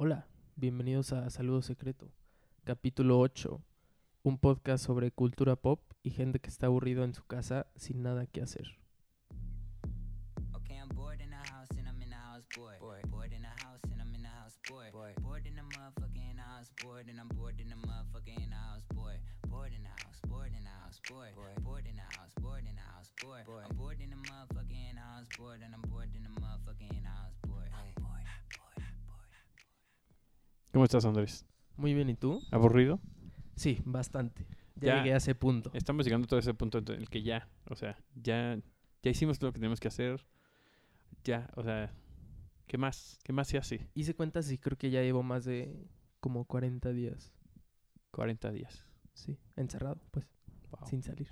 Hola, bienvenidos a Saludo Secreto, capítulo 8, un podcast sobre cultura pop y gente que está aburrido en su casa sin nada que hacer. ¿Cómo estás, Andrés? Muy bien, ¿y tú? ¿Aburrido? Sí, bastante. Ya, Ya. llegué a ese punto. Estamos llegando a todo ese punto en el que ya, o sea, ya, ya hicimos lo que tenemos que hacer. Ya, o sea, ¿qué más? ¿Qué más se hace? Hice cuentas y creo que ya llevo más de como 40 días, 40 días. sí, encerrado, pues, Wow. sin salir.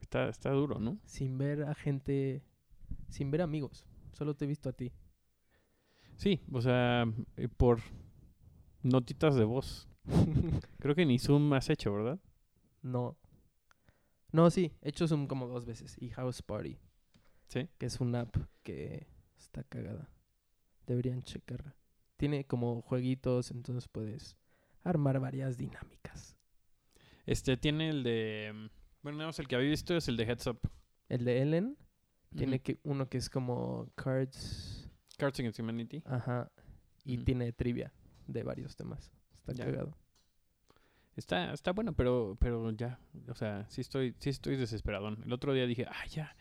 Está, está duro, ¿no? Sin ver a gente, sin ver amigos. Solo te he visto a ti. Sí, o sea, eh, por notitas de voz. Creo que ni Zoom has hecho, ¿verdad? No. No, sí, he hecho Zoom como dos veces. Y House Party, Sí. que es una app que está cagada. Deberían checarla. Tiene como jueguitos, entonces puedes armar varias dinámicas. Este tiene el de. mm, Bueno, más el que había visto es el de Heads Up. El de Ellen tiene que uno que es como cards, Cards Against Humanity. ajá, y tiene trivia de varios temas. Está Ya. cagado. Está, está bueno, pero, pero ya, o sea, sí estoy, sí estoy desesperadón. El otro día dije, ah, ya,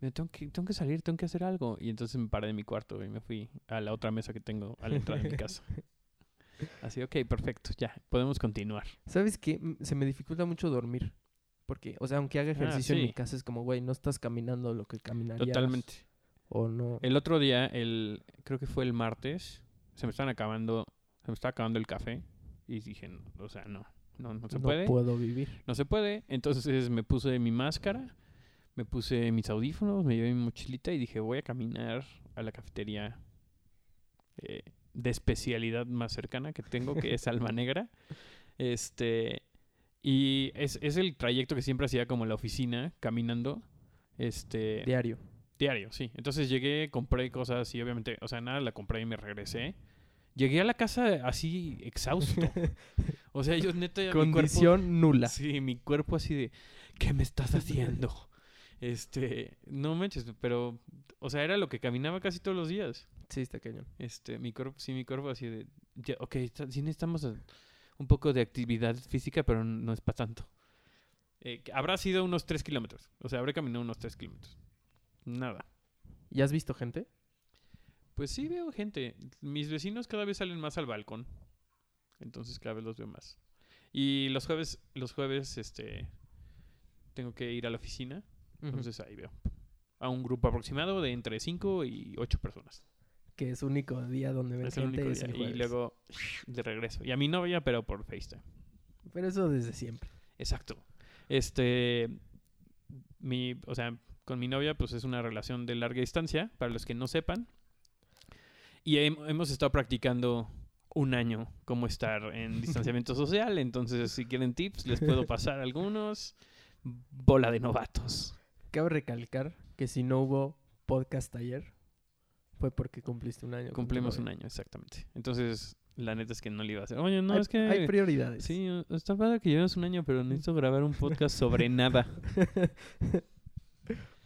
me tengo que, tengo que salir, tengo que hacer algo. Y entonces me paré de mi cuarto y me fui a la otra mesa que tengo a la entrada de mi casa. Así, ok, perfecto, ya, podemos continuar. ¿Sabes qué? Se me dificulta mucho dormir. Porque, o sea, aunque haga ejercicio en mi Ah, casa, es como, güey, no estás caminando lo que caminarías. Totalmente. O no. El otro día, el, creo que fue el martes, se me estaban acabando, se me estaba acabando el café y dije, no, o sea, no, no, no se no puede. puedo vivir. No se puede. Entonces me puse mi máscara, me puse mis audífonos, me llevé mi mochilita y dije, voy a caminar a la cafetería eh, de especialidad más cercana que tengo, que es Alma Negra. Este, y es, es el trayecto que siempre hacía como en la oficina, caminando. Este, Diario. Diario, sí. Entonces llegué, compré cosas y obviamente, o sea, nada, la compré y me regresé. Llegué a la casa así exhausto. O sea, yo neta... mi cuerpo- Condición nula. Sí, mi cuerpo así de, ¿qué me estás haciendo? Este, no manches, pero, o sea, era lo que caminaba casi todos los días. Sí, está cañón. Este, mi cuerpo, sí, mi cuerpo así de, ya, ok, está- sí necesitamos eh, un poco de actividad física, pero no es para tanto. Eh, habrá sido unos tres kilómetros, o sea, habré caminado unos tres kilómetros. Nada. ¿Ya has visto gente? Pues sí veo gente. Mis vecinos cada vez salen más al balcón. Entonces cada vez los veo más. Y los jueves, los jueves, este, tengo que ir a la oficina. Entonces ahí veo. A un grupo aproximado de entre 5 y 8 personas. Que es único día donde ven Es el gente es Y luego de regreso. Y a mi novia, pero por FaceTime. Pero eso desde siempre. Exacto. Este, mi, o sea, con mi novia, pues es una relación de larga distancia, para los que no sepan. Y hem- hemos estado practicando un año cómo estar en distanciamiento social. Entonces, si quieren tips, les puedo pasar algunos. Bola de novatos. Cabe recalcar que si no hubo podcast ayer, fue porque cumpliste un año. Cumplimos un año, exactamente. Entonces, la neta es que no le iba a hacer. Oye, no, hay, es que. hay prioridades. Sí, está padre que llevas un año, pero necesito grabar un podcast sobre nada.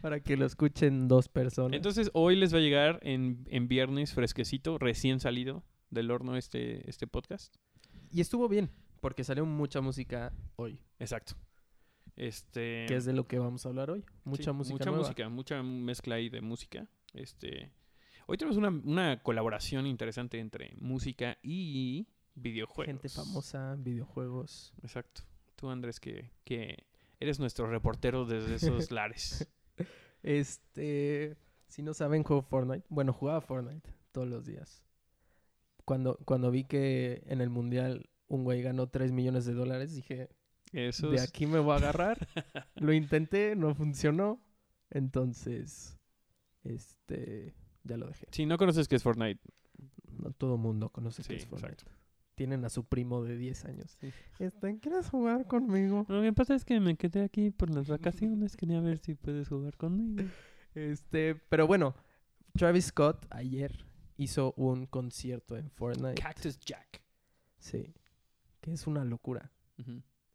Para que lo escuchen dos personas. Entonces, hoy les va a llegar en, en viernes fresquecito, recién salido del horno este, este podcast. y estuvo bien, porque salió mucha música hoy. Exacto. Este. Que es de lo que vamos a hablar hoy. Mucha sí, música Mucha nueva. música, mucha mezcla ahí de música. Este. Hoy tenemos una, una colaboración interesante entre música y videojuegos. Gente famosa, videojuegos. Exacto. Tú, Andrés, que, que eres nuestro reportero desde esos lares. Este, si no saben, juego Fortnite. Bueno, jugaba Fortnite todos los días. Cuando, cuando vi que en el mundial un güey ganó 3 millones de dólares, dije, de aquí me voy a agarrar. Lo intenté, no funcionó. Entonces, este, ya lo dejé. Si no conoces qué es Fortnite, No todo mundo conoce Sí, qué es Fortnite. exacto. Tienen a su primo de 10 años. Sí. Este, ¿quieres jugar conmigo? Lo que pasa es que me quedé aquí por las vacaciones. Quería ver si puedes jugar conmigo. Este, pero bueno, Travis Scott ayer hizo un concierto en Fortnite. Cactus Jack. Sí. Que es una locura.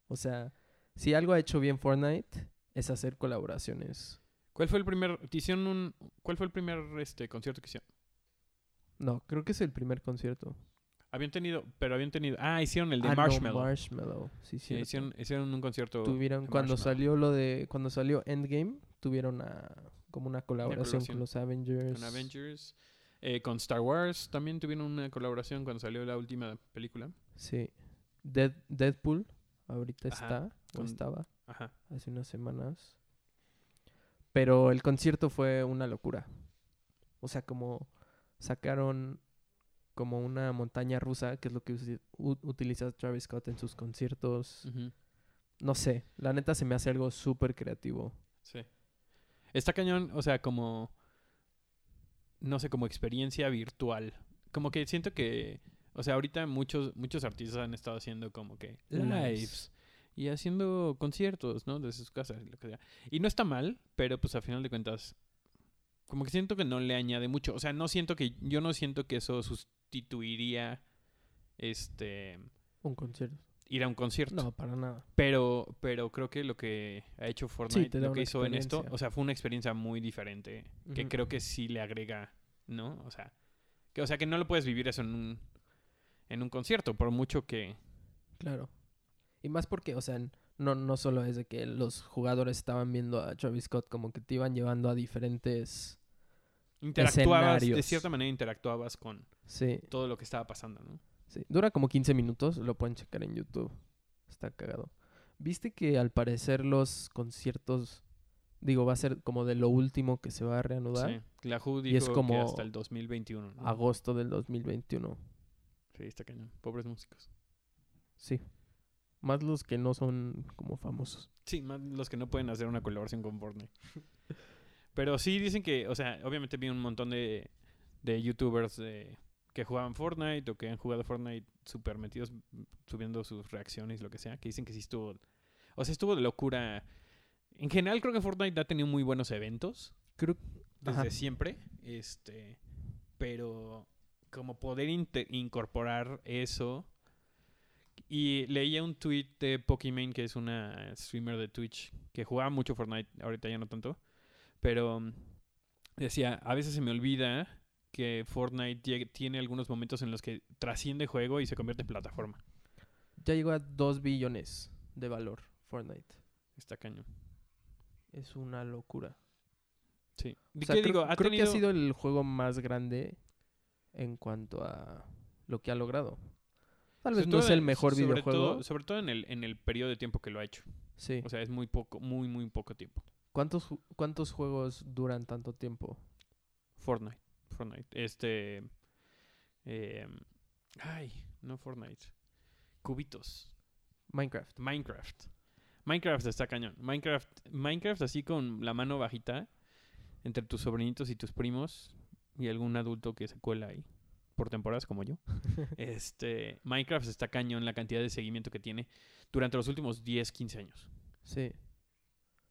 O sea, si algo ha hecho bien Fortnite es hacer colaboraciones. ¿Cuál fue el primer, te hicieron un, cuál fue el primer este concierto que hicieron? No, creo que es el primer concierto. Habían tenido, pero habían tenido, ah, hicieron el de Ah, no, Marshmallow. Marshmallow. Sí, Sí, hicieron, hicieron un concierto. Tuvieron, cuando Marshmallow. salió lo de, cuando salió Endgame, tuvieron a- como una colaboración colaboración con los Avengers. con Avengers. Eh, con Star Wars también tuvieron una colaboración cuando salió la última película. Sí. Dead- Deadpool, ahorita Ajá, está, o estaba, Ajá. hace unas semanas. Pero el concierto fue una locura. O sea, como sacaron como una montaña rusa, que es lo que utiliza Travis Scott en sus conciertos. No sé, la neta se me hace algo súper creativo. Sí. Está cañón, o sea, como. No sé, como experiencia virtual. Como que siento que. O sea, ahorita muchos, muchos artistas han estado haciendo como que Lives. lives. Y haciendo conciertos, ¿no? Desde sus casas, lo que sea. Y no está mal, pero pues a final de cuentas. Como que siento que no le añade mucho. O sea, no siento que. Yo no siento que eso sustituiría. Este. Un concierto. Ir a un concierto. No, para nada. Pero, pero creo que lo que ha hecho Fortnite, te da lo que hizo en esto, o sea, fue una experiencia muy diferente. Que creo que sí le agrega, ¿no? O sea, que, o sea, que no lo puedes vivir eso en un, en un concierto, por mucho que. Claro. Y más porque, o sea, no, no solo es de que los jugadores estaban viendo a Travis Scott, como que te iban llevando a diferentes... Interactuabas, de cierta manera interactuabas con Sí, todo lo que estaba pasando, ¿no? sí. Dura como 15 minutos, lo pueden checar en YouTube. Está cagado. ¿Viste que al parecer los conciertos, digo, va a ser como de lo último que se va a reanudar? Sí. La WHO Y es que como hasta el 2021. ¿no? Agosto del 2021. Sí, está cañón. Pobres músicos. Sí. Más los que no son como famosos. Sí, más los que no pueden hacer una colaboración con Fortnite. Pero sí dicen que, o sea, obviamente vi un montón de, de youtubers de- que jugaban Fortnite o que han jugado Fortnite super metidos subiendo sus reacciones, lo que sea, que dicen que sí estuvo, o sea, estuvo de locura. En general creo que Fortnite ha tenido muy buenos eventos Creo desde Ajá. siempre, este, pero como poder incorporar eso. Y leía un tweet de Pokimane, que es una streamer de Twitch, que jugaba mucho Fortnite, ahorita ya no tanto, pero mm, decía, a veces se me olvida que Fortnite tiene algunos momentos en los que trasciende juego y se convierte en plataforma. ya llegó a 2 billones de valor Fortnite. Está cañón. Es una locura. Sí. O ¿Y sea, qué creo, digo? Ha creo que ha sido el juego más grande en cuanto a lo que ha logrado. Tal vez sobre no es el mejor sobre videojuego. Todo, sobre todo en el, en el periodo de tiempo que lo ha hecho. Sí. O sea, es muy poco, muy, muy poco tiempo. ¿Cuántos, ¿Cuántos juegos duran tanto tiempo? Fortnite. Fortnite. Este. eh, ay, no Fortnite. Cubitos. Minecraft. Minecraft. Minecraft está cañón. Minecraft, Minecraft así con la mano bajita entre tus sobrinitos y tus primos y algún adulto que se cuela ahí por temporadas como yo. este, Minecraft está cañón la cantidad de seguimiento que tiene durante los últimos 10, 15 años. Sí.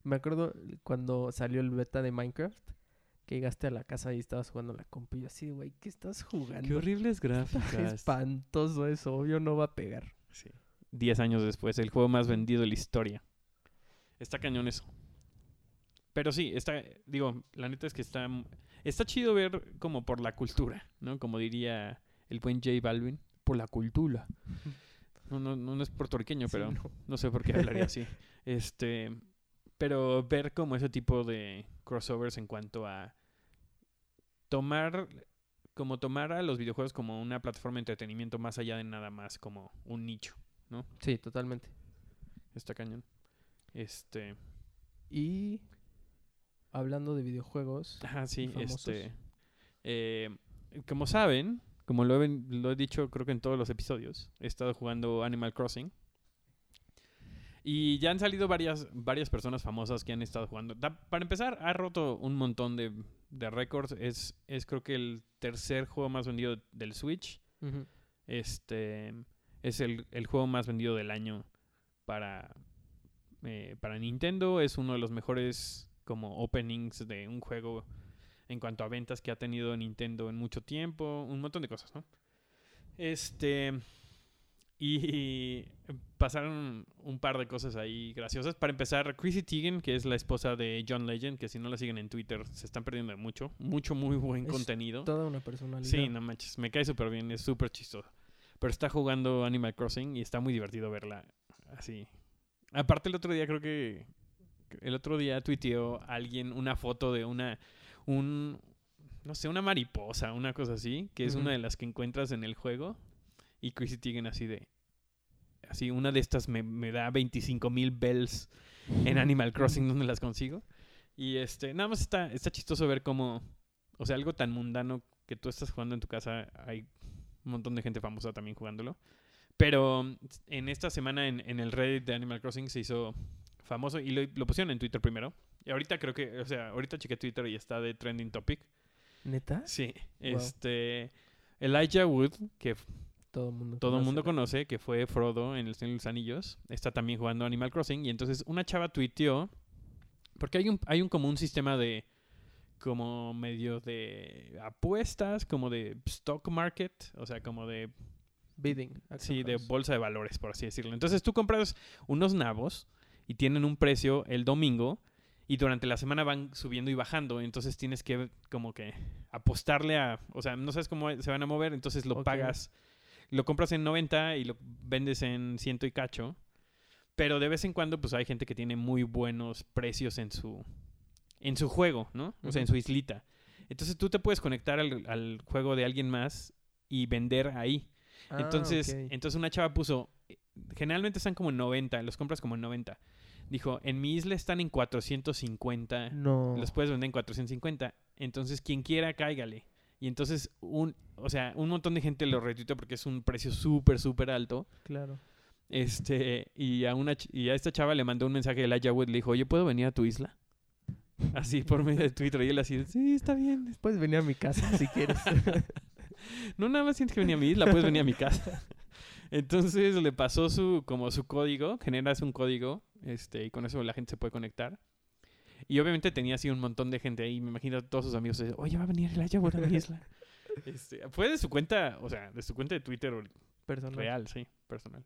Me acuerdo cuando salió el beta de Minecraft, que llegaste a la casa y estabas jugando la compu y yo así, güey, ¿qué estás jugando? horribles Está gráficas. espantoso eso, obvio no va a pegar. Sí. 10 años después, el juego más vendido de la historia. Está cañón eso. Pero sí, está, digo, la neta es que está, está chido ver como por la cultura, ¿no? Como diría el buen J Balvin, por la cultura. No, no, no es puertorriqueño, Sí, pero no. no sé por qué hablaría así. Este, pero ver como ese tipo de crossovers en cuanto a tomar como tomar a los videojuegos como una plataforma de entretenimiento más allá de nada más como un nicho. Sí, totalmente. Está cañón. Este, Y hablando de videojuegos, ah, sí, famosos. este eh, como saben, como lo he, ven- lo he dicho creo que en todos los episodios, he estado jugando Animal Crossing. Y ya han salido varias, varias personas famosas que han estado jugando. Da- para empezar, ha roto un montón de, de récords. Es, es creo que el tercer juego más vendido del Switch. Este es el, el juego más vendido del año para, eh, para Nintendo. Es uno de los mejores como openings de un juego en cuanto a ventas que ha tenido Nintendo en mucho tiempo, un montón de cosas, ¿no? Este. Y pasaron un par de cosas ahí graciosas. Para empezar, Chrissy Teigen, que es la esposa de John Legend, que si no la siguen en Twitter se están perdiendo de mucho. Mucho, muy buen Es contenido. Toda una personalidad. Sí, no manches, me cae súper bien, es súper chistoso. Pero está jugando Animal Crossing y está muy divertido verla así. Aparte el otro día creo que el otro día tuiteó alguien una foto de una un no sé, una mariposa, una cosa así, que es una de las que encuentras en el juego y Chrissy Teigen así de así una de estas me, me da 25 mil bells en Animal Crossing donde las consigo. Y este, nada más está, está chistoso ver cómo, o sea, algo tan mundano que tú estás jugando en tu casa, hay un montón de gente famosa también jugándolo. Pero en esta semana en, en el Reddit de Animal Crossing se hizo famoso y lo, lo pusieron en Twitter primero. Y ahorita creo que, o sea, ahorita chequé Twitter y está de trending topic. ¿Neta? Sí, Wow. este, Elijah Wood, que Todo el mundo todo el mundo conoce. que fue Frodo en El Señor de los Anillos, está también jugando Animal Crossing. Y entonces una chava tuiteó, porque hay un, hay un como un sistema de, como medio de apuestas, como de stock market, o sea, como de, Bidding. sí, de bolsa de valores, por así decirlo. Entonces tú compras unos nabos y tienen un precio el domingo. Y durante la semana van subiendo y bajando. Entonces tienes que como que apostarle a... O sea, no sabes cómo se van a mover. Entonces lo pagas. Lo compras en 90 y lo vendes en ciento y cacho. Pero de vez en cuando pues hay gente que tiene muy buenos precios en su... En su juego, ¿no? O sea, en su islita. Entonces tú te puedes conectar al, al juego de alguien más y vender ahí. Ah, Entonces, entonces una chava puso, generalmente están como en 90, los compras como en 90. Dijo, en mi isla están en 450, no. los puedes vender en 450. Entonces, quien quiera, cáigale. Y entonces, un, o sea, un montón de gente lo retuiteó porque es un precio súper, súper alto. Claro. Este, y a, una, y a esta chava le mandó un mensaje de Elijah Wood, le dijo, oye, ¿puedo venir a tu isla? Así, por medio de Twitter. Y él así, sí, está bien. Puedes venir a mi casa si quieres. No, nada más tienes que venir a mi isla, puedes venir a mi casa. Entonces le pasó su, como su código, generas un código, este, y con eso la gente se puede conectar. Y obviamente tenía así un montón de gente ahí, me imagino a todos sus amigos, oye, va a venir el Ayagua a mi isla. Este, fue de su cuenta, o sea, de su cuenta de Twitter Personal. real, sí, personal.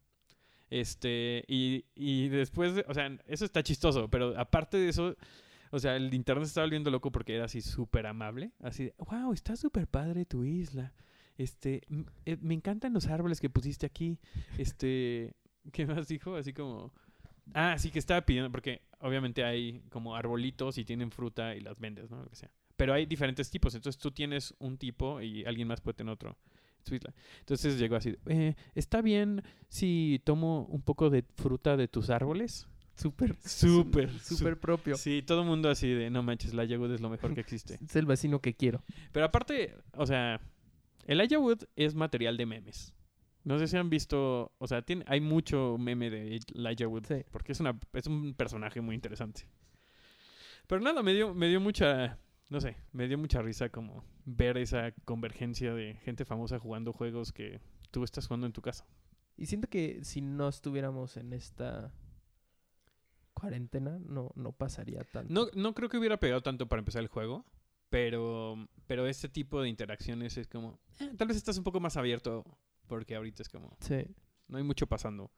Este, y, y después, de- o sea, eso está chistoso, pero aparte de eso, o sea, el internet se estaba volviendo loco porque era así súper amable. Así, de, wow, está súper padre tu isla. Este, eh, me encantan los árboles que pusiste aquí. Este, ¿qué más dijo? Así como, ah, sí que estaba pidiendo, porque obviamente hay como arbolitos y tienen fruta y las vendes, ¿no? Lo que sea. Pero hay diferentes tipos, entonces tú tienes un tipo y alguien más puede tener otro. Entonces llegó así, eh, ¿está bien si tomo un poco de fruta de tus árboles? Súper. Súper, Súper propio. Sí, todo el mundo así de, no manches, la Wood es lo mejor que existe. Es el vecino que quiero. Pero aparte, o sea, el Wood es material de memes. No sé si han visto, o sea, tiene, hay mucho meme de Elijah Wood, Sí. porque es, una, es un personaje muy interesante. Pero nada, me dio, me dio mucha, no sé, me dio mucha risa como ver esa convergencia de gente famosa jugando juegos que tú estás jugando en tu casa. Y siento que si no estuviéramos en esta cuarentena, no, no pasaría tanto. No, no creo que hubiera pegado tanto para empezar el juego, pero, pero este tipo de interacciones es como, eh, tal vez estás un poco más abierto, porque ahorita es como, Sí. no hay mucho pasando.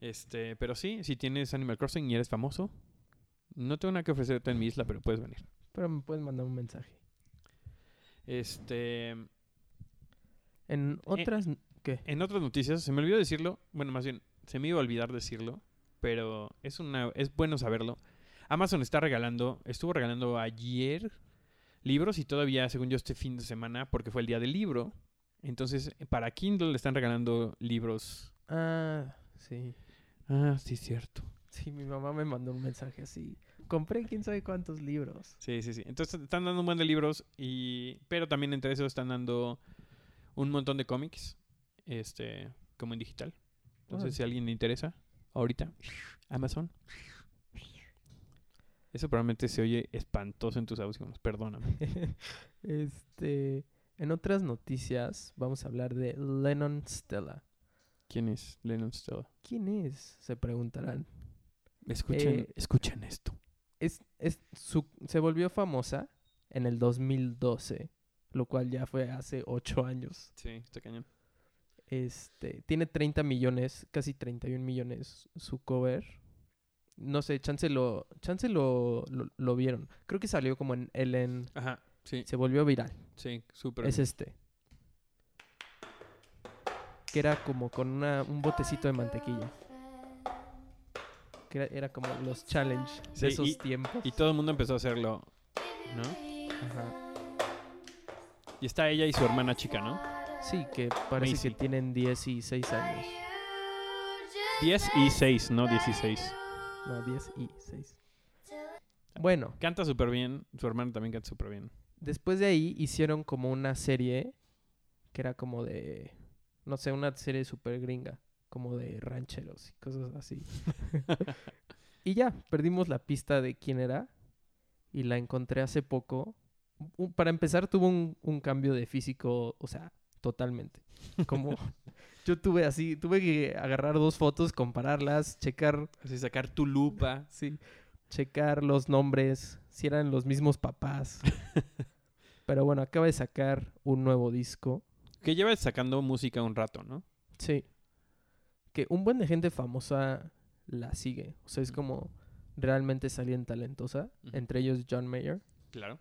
Este, pero sí, si tienes Animal Crossing y eres famoso, no tengo nada que ofrecerte en mi isla, pero puedes venir. Pero me puedes mandar un mensaje. Este, En otras... ¿Qué? en otras noticias, se me olvidó decirlo, bueno, más bien, se me iba a olvidar decirlo, pero es una, es bueno saberlo. Amazon está regalando, estuvo regalando ayer libros y todavía, según yo, este fin de semana, porque fue el día del libro. Entonces, para Kindle le están regalando libros. Ah, sí. Ah, sí, cierto. Sí, mi mamá me mandó un mensaje así. Compré quién sabe cuántos libros. Sí, sí, sí. Entonces están dando un buen de libros y pero también entre eso están dando un montón de cómics este como en digital. Entonces, si a alguien le interesa ahorita Amazon Eso probablemente se oye espantoso en tus audífonos, perdóname. este, en otras noticias vamos a hablar de Lennon Stella. ¿Quién es Lennon Stella? ¿Quién es? Se preguntarán. Escuchen, Eh, escuchen esto. Es, es su, se volvió famosa en el 2012, lo cual ya fue hace 8 años. Sí, está cañón. Este, tiene 30 millones, casi 31 millones su cover. No sé, chance lo, chance lo, lo, lo vieron. Creo que salió como en Ellen, Ajá, sí, se volvió viral. sí, súper. Es este. Que era como con una, un botecito de mantequilla. Que era, era como los challenge Sí, de esos y- tiempos. Y todo el mundo empezó a hacerlo, ¿no? Ajá. Y está ella y su hermana chica, ¿no? Sí, que parece Macy. que tienen 10 y 6 años. 10 y 6, no 16. No, 10 y 6. Bueno, Canta súper bien, su hermana también canta súper bien. Después de ahí hicieron como una serie que era como de, no sé, una serie súper gringa, como de rancheros y cosas así. y ya, perdimos la pista de quién era y la encontré hace poco. Para empezar, tuvo un, un cambio de físico, o sea, totalmente. Como yo tuve así, tuve que agarrar dos fotos, compararlas, checar Así sacar tu lupa. Sí. Checar los nombres, si eran los mismos papás. Pero bueno, acaba de sacar un nuevo disco. Que lleva sacando música un rato, ¿no? Sí. Que un buen de gente famosa la sigue. O sea, es como realmente es alguien talentosa. Entre ellos John Mayer. Claro.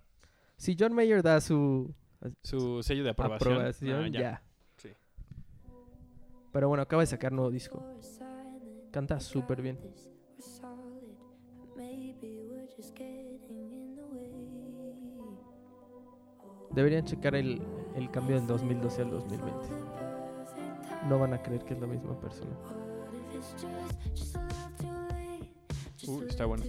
Si John Mayer da su Su sello de aprobación. aprobación, ah, ya. Sí. Pero bueno, acaba de sacar nuevo disco. Canta súper bien. Deberían checar el, el cambio del 2012 al 2020. No van a creer que es la misma persona. Uy, está bueno.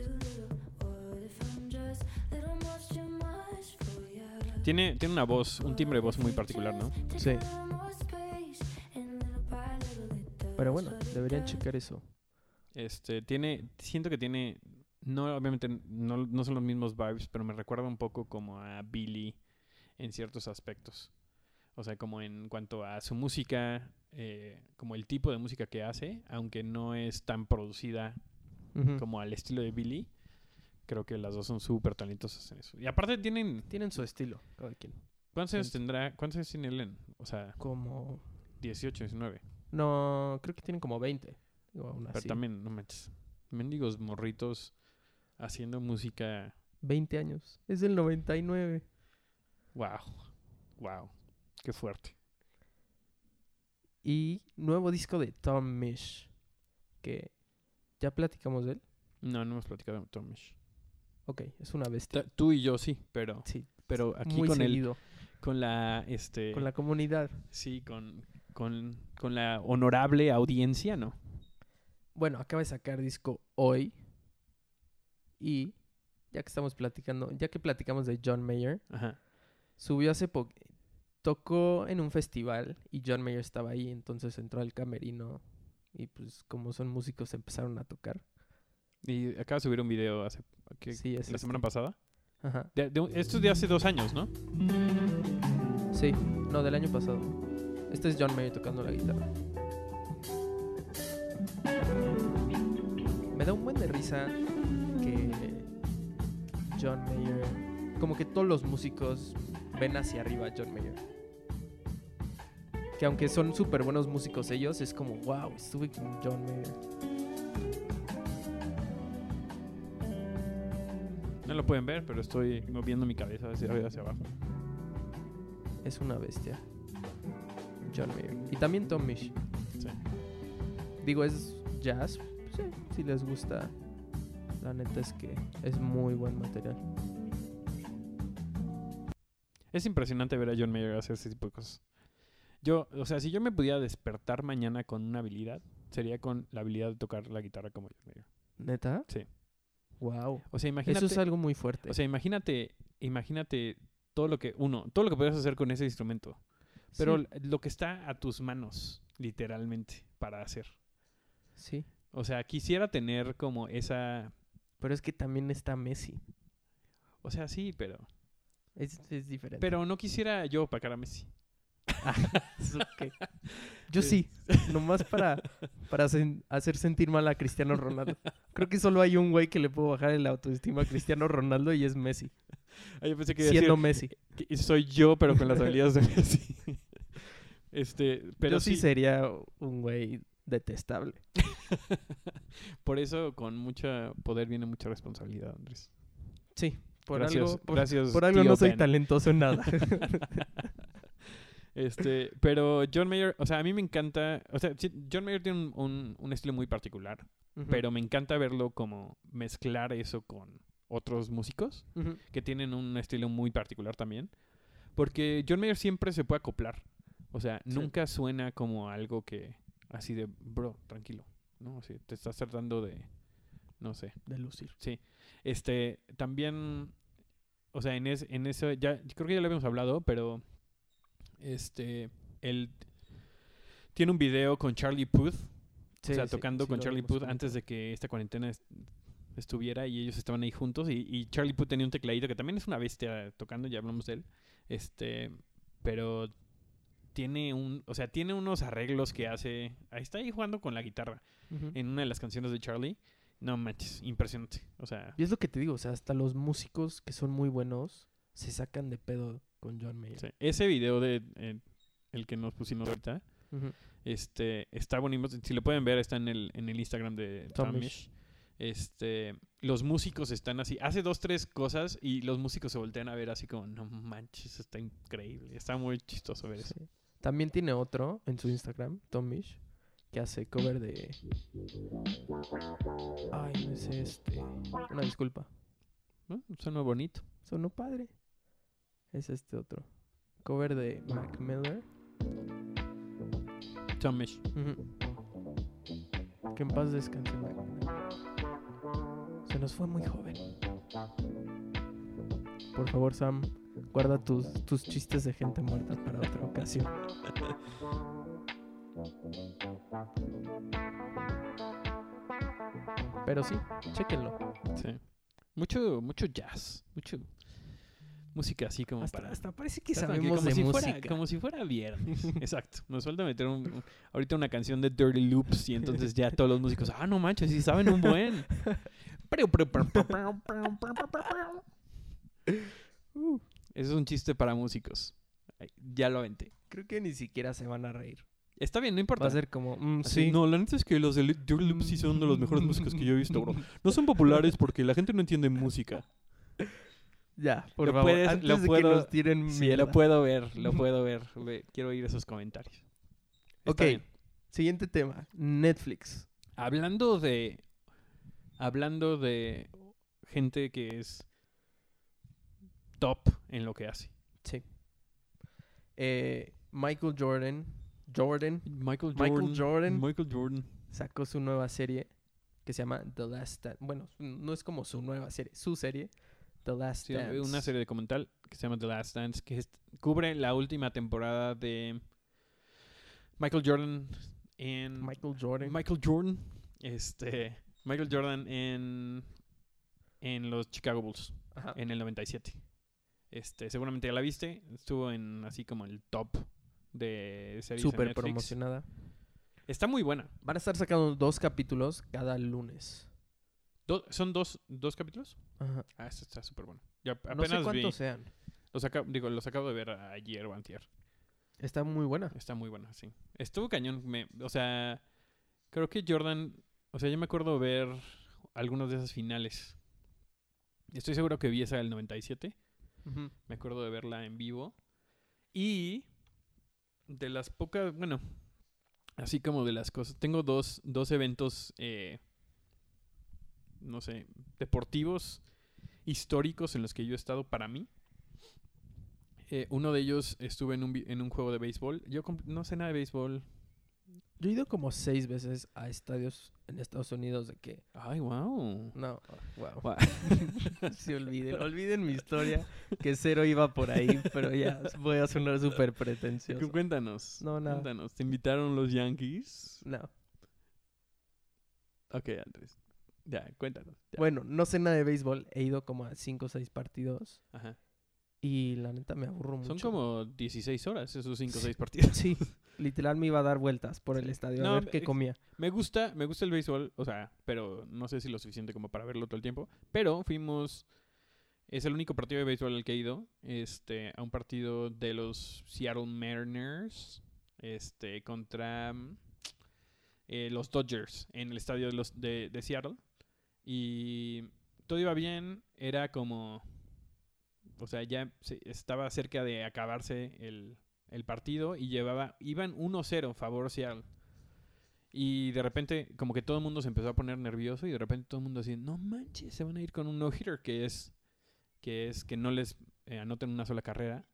Tiene, tiene una voz, un timbre de voz muy particular, ¿no? Sí. Pero bueno, deberían checar eso. Este, tiene, siento que tiene, no, obviamente no, no son los mismos vibes, pero me recuerda un poco como a Billy en ciertos aspectos. O sea, como en cuanto a su música, eh, como el tipo de música que hace, aunque no es tan producida como al estilo de Billy, creo que las dos son súper talentosas en eso. Y aparte tienen, Tienen su estilo, cada quien. ¿cuántos años tendrá? ¿Cuántos años tiene Ellen? O sea, Como... 18, 19. No, creo que tienen como 20. Digo, aún Pero así. también, no manches, mendigos morritos haciendo música 20 años. Es del 99. Wow. Wow. Qué fuerte. Y nuevo disco de Tom Mish. Que ya platicamos de él. No, no hemos platicado de Tomish. Ok, es una bestia. Tú y yo sí, pero Sí, pero aquí muy con el con la este Con la comunidad. sí, con, con con la honorable audiencia, ¿no? Bueno, acaba de sacar disco hoy. Y ya que estamos platicando, ya que platicamos de John Mayer, Ajá. Subió hace poco. Tocó en un festival y John Mayer estaba ahí, entonces entró al camerino. Y pues, como son músicos, empezaron a tocar. Y acaba de subir un video hace ¿qué? Sí, la este. semana pasada. Ajá. De- esto es de hace dos años, ¿no? Sí, no, del año pasado. Este es John Mayer tocando la guitarra. Me da un buen de risa que John Mayer, como que todos los músicos ven hacia arriba John Mayer. Que aunque son súper buenos músicos ellos, es como, wow, estuve con John Mayer. No lo pueden ver, pero estoy moviendo mi cabeza hacia arriba hacia abajo. Es una bestia. John Mayer. Y también Tom Misch. Sí. Digo, es jazz. Sí, si les gusta. La neta es que es muy buen material. Es impresionante ver a John Mayer hacer ese tipo de cosas. Yo, o sea, si yo me pudiera despertar mañana con una habilidad, sería con la habilidad de tocar la guitarra como John Mayer. ¿Neta? Sí. Wow. O sea, imagínate, Eso es algo muy fuerte. o sea, imagínate, imagínate todo lo que uno, todo lo que podrías hacer con ese instrumento, pero sí, lo que está a tus manos, literalmente, para hacer. sí. O sea, quisiera tener como esa, Pero es que también está Messi. o sea, sí, pero, Es, es diferente. pero no quisiera yo opacar a Messi. Es ok. Yo sí. Nomás para, para sen- hacer sentir mal a Cristiano Ronaldo. Creo que solo hay un güey que le puedo bajar el autoestima a Cristiano Ronaldo y es Messi. Ah, yo pensé que iba a siendo decir Messi. que soy yo, pero con las habilidades de Messi. Este, pero Yo sí, sí, sería un güey detestable. por eso con mucho poder viene mucha responsabilidad, Andrés. Sí, por gracias, algo, por, gracias, por algo no soy Ben. talentoso en nada. Este, pero John Mayer, o sea, a mí me encanta, o sea, sí, John Mayer tiene un, un- un estilo muy particular, pero me encanta verlo como mezclar eso con otros músicos que tienen un estilo muy particular también, porque John Mayer siempre se puede acoplar, o sea, Sí. nunca suena como algo que así de, bro, tranquilo, ¿no? Te estás tratando de, no sé, de lucir. este, también, o sea, en, es, en eso, ya, creo que ya lo habíamos hablado, pero, este, él tiene un video con Charlie Puth, Sí, o sea, sí, tocando sí con Charlie Puth antes de que esta cuarentena est- estuviera y ellos estaban ahí juntos y, y Charlie Puth tenía un tecladito que también es una bestia tocando, ya hablamos de él, este, pero tiene un, o sea, tiene unos arreglos que hace, ahí está ahí jugando con la guitarra en una de las canciones de Charlie, no manches, impresionante, o sea, Y es lo que te digo, o sea, hasta los músicos que son muy buenos se sacan de pedo con John Mayer. Sí, Ese video de eh, el que nos pusimos ahorita, Ujú. este, está bonito. Si lo pueden ver, está en el, en el Instagram de Tomish. Tomish. Este, los músicos están así. Hace dos, tres cosas y los músicos se voltean a ver así como, no manches, está increíble. Está muy chistoso ver eso. También tiene otro en su Instagram, Tomish, que hace cover de. Ay, no es este. Una disculpa. ¿No? Suena bonito. Sonó padre. Es este otro. Cover de Mac Miller. Tomish. Que en paz descanse Mac Miller. Se nos fue muy joven. Por favor, Sam, guarda tus, tus chistes de gente muerta para otra ocasión. Pero sí, chéquenlo. Sí. Mucho, mucho jazz. Mucho música así como Hasta, para. hasta parece que sabemos como de si música. Fuera, como si fuera viernes. Exacto. Nos falta meter un, un- ahorita una canción de Dirty Loops y entonces ya todos los músicos, ah, no manches, sí saben un buen. Uh, Ese es un chiste para músicos. Ay, Ya lo aventé. Creo que ni siquiera se van a reír. Está bien, no importa. Va a ser como, mm, Así, sí. No, la neta es que los de Dirty Loops sí son de los mejores músicos que yo he visto, bro. No son populares porque la gente no entiende música. Ya, por Lo favor, puedes- antes lo de puedo- que nos tiren Sí, mierda. lo puedo ver, lo puedo ver. Ve- Quiero oír esos comentarios. Está Ok, bien. siguiente tema. Netflix. Hablando de. Hablando de gente que es top en lo que hace. Sí. Eh, Michael Jordan. Jordan Michael Michael Jordan. Michael Jordan. sacó su nueva serie que se llama The Last Dance. Bueno, no es como su nueva serie, su serie. The Last Sí, Dance. una serie documental que se llama The Last Dance, que cubre la última temporada de Michael Jordan en Michael Jordan. Michael Jordan, este, Michael Jordan en en los Chicago Bulls Ajá. en el 97. Este, seguramente ya la viste, estuvo en así como el top de series Súper promocionada. Está muy buena. Van a estar sacando dos capítulos cada lunes. Do- ¿Son dos, dos capítulos? Ajá. Ah, esta está súper bueno. Ya No apenas sé vi. cuántos sean. Los acabo, digo, los acabo de ver ayer o antier. Está muy buena. Está muy buena, sí. Estuvo cañón. Me, o sea, creo que Jordan. O sea, yo me acuerdo ver algunas de esas finales. Estoy seguro que vi esa del 97. Ujú. Me acuerdo de verla en vivo. Y de las pocas. Bueno, así como de las cosas. Tengo dos, dos eventos. eh, no sé, deportivos históricos en los que yo he estado para mí. Eh, uno de ellos estuve en un, en un juego de béisbol. Yo no sé nada de béisbol. Yo he ido como seis veces a estadios en Estados Unidos de que. Ay, wow. No, wow. Guau. Se olviden, olviden mi historia, que cero iba por ahí, pero ya voy a sonar súper pretencioso. Cuéntanos. No, nada. Cuéntanos. ¿Te invitaron los Yankees? No. Ok, Andrés. Ya, cuéntanos. ya. Bueno, no sé nada de béisbol, he ido como a cinco o seis partidos Ajá. y la neta me aburro mucho. Son como 16 horas esos 5 o 6 partidos. Sí, literal me iba a dar vueltas por el estadio No, a ver qué comía. Me gusta, me gusta el béisbol, o sea, pero no sé si lo suficiente como para verlo todo el tiempo. Pero fuimos Es el único partido de béisbol al que he ido. Este, a un partido de los Seattle Mariners. Este, contra eh, los Dodgers en el estadio de, los, de, de Seattle. Y todo iba bien. Era como. O sea, ya estaba cerca de acabarse el, el partido y llevaba. Iban 1-0 favor Seattle. Y de repente, como que todo el mundo se empezó a poner nervioso y de repente todo el mundo así, no manches, se van a ir con un no-hitter, que es que es que no les eh, anoten una sola carrera.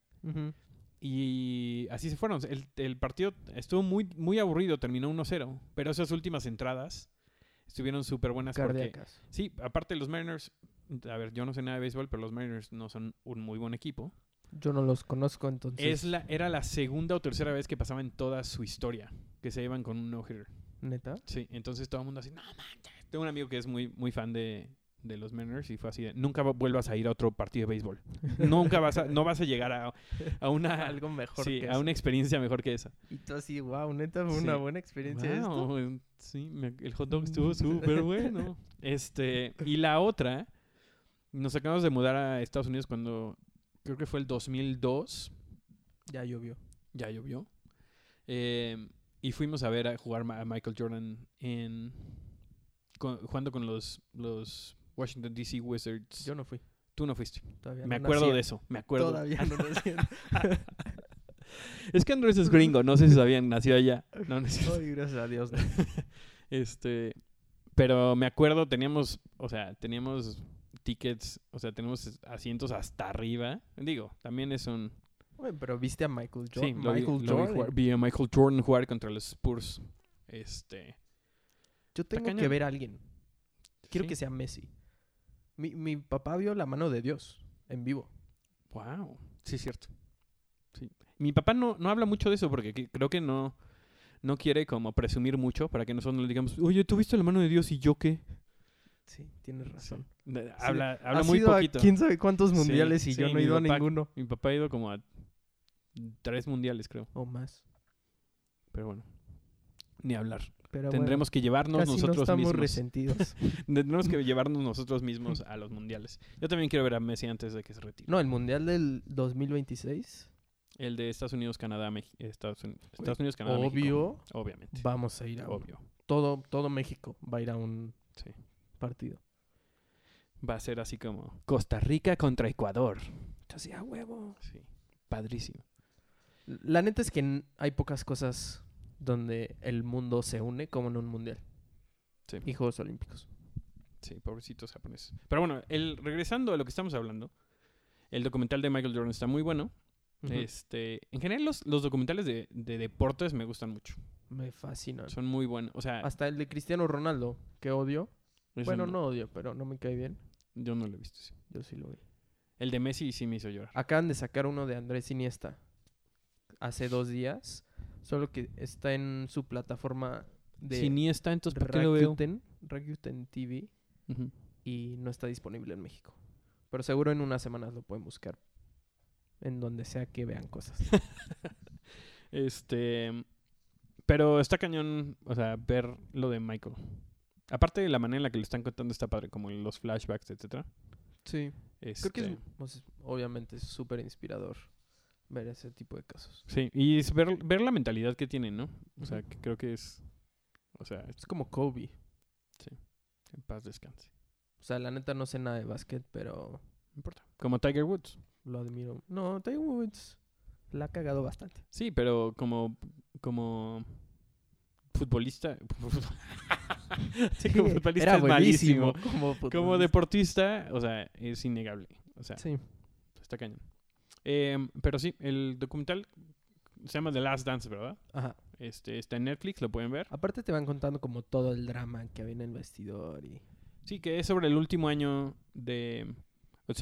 Y así se fueron. El, el partido estuvo muy, muy aburrido, terminó 1-0. Pero esas últimas entradas estuvieron súper buenas porque... Cardíacas. Sí, aparte los Mariners... A ver, yo no sé nada de béisbol, pero los Mariners no son un muy buen equipo. Yo no los conozco, entonces. Es la, era la segunda o tercera vez que pasaba en toda su historia que se iban con un no-hitter. ¿Neta? Sí, entonces todo el mundo así, no manches. Tengo un amigo que es muy, muy fan de, de los Mariners y fue así de, nunca va- vuelvas a ir a otro partido de béisbol. nunca vas a, no vas a llegar a, a una, Algo mejor sí, que a eso. una experiencia mejor que esa. Y tú así, wow, neta, fue Sí. una buena experiencia esto. Wow, sí, me- el hot dog estuvo súper bueno. Este, y la otra, nos acabamos de mudar a Estados Unidos cuando, creo que fue el 2002, Ya llovió. ya llovió. Eh, y fuimos a ver a jugar a Michael Jordan en con- jugando con los, los Washington DC Wizards. Yo no fui. Tú no fuiste. Todavía Me no acuerdo de eso, me acuerdo. Todavía no. Es que Andrés es gringo, no sé si sabían, nació allá. No, no. Ay, gracias a Dios. Este, pero me acuerdo, teníamos, o sea, teníamos tickets, o sea, tenemos asientos hasta arriba. Digo, también es un... Bueno, pero viste a Michael Sí, Jordan. lo vi- Michael vi Jordan. jugar- vi a Michael Jordan jugar contra los Spurs. Este, Yo tengo que ver a alguien. Quiero Sí. que sea Messi. Mi, mi papá vio la mano de Dios en vivo. Wow, sí es cierto. Sí. Mi papá no, no habla mucho de eso porque que- creo que no, no quiere como presumir mucho para que nosotros no le digamos, oye, ¿tú viste la mano de Dios y yo qué? Sí, tienes razón. Sí, Habla, habla muy ido a poquito. quién sabe cuántos Sí, mundiales y yo no he ido a ninguno. Mi papá ha ido como a tres mundiales, creo. O más. Pero bueno, ni hablar. Pero Tendremos que llevarnos casi no nosotros estamos mismos. resentidos. Tendremos que llevarnos nosotros mismos a los mundiales. Yo también quiero ver a Messi antes de que se retire. no, el mundial del 2026. El de Estados Unidos, Canadá, Mex- Estados, Uni- Estados Unidos, Canadá, México. Obvio, Obviamente. vamos a ir a Obvio. todo todo México va a ir a un Sí. Partido. Va a ser así como Costa Rica contra Ecuador. Así a huevo. Sí. Padrísimo. La neta es que hay pocas cosas donde el mundo se une como en un mundial Sí. y Juegos Olímpicos. Sí, pobrecitos japoneses. Pero bueno, el, regresando a lo que estamos hablando, el documental de Michael Jordan está muy bueno. Este, en general los, los documentales de, de deportes me gustan mucho. Me fascinan. Son muy buenos. O sea, Hasta el de Cristiano Ronaldo, que odio. Eso Bueno, no odio, pero no me cae bien. Yo no lo he visto. sí. Yo sí lo vi. El de Messi sí me hizo llorar. Acaban de sacar uno de Andrés Iniesta hace dos días, solo que está en su plataforma de Si ni está, entonces ¿para qué lo veo? Rakuten, TV y no está disponible en México. Pero seguro en unas semanas lo pueden buscar en donde sea que vean cosas. Este, pero está cañón, o sea, ver lo de Michael. Aparte de la manera en la que lo están contando está padre, como los flashbacks, etcétera. Sí, creo que es, Este, pues, obviamente es súper inspirador ver ese tipo de casos. Sí, y es ver, ver la mentalidad que tienen, ¿no? O sea, que creo que es, o sea, Es como Kobe. en paz descanse. O sea, la neta no sé nada de básquet, pero No importa. Como Tiger Woods. lo admiro. No, Tiger Woods la ha cagado bastante. Sí, pero como, como futbolista, sí, como futbolista era es buenísimo. malísimo. Como, Como futbolista. deportista, o sea, es innegable. O sea, Sí. está cañón. Em, pero sí, el documental se llama The Last Dance, ¿verdad? Ajá. Este, está en Netflix, lo pueden ver. Aparte te van contando como todo el drama que había en el vestidor y... Sí, que es sobre el último año de...